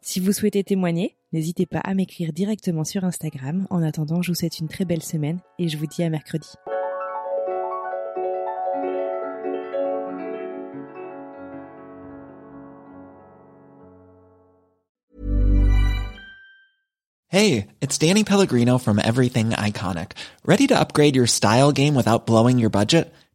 Si vous souhaitez témoigner, n'hésitez pas à m'écrire directement sur Instagram. En attendant, je vous souhaite une très belle semaine et je vous dis à mercredi. Hey, it's Danny Pellegrino from Everything Iconic. Ready to upgrade your style game without blowing your budget?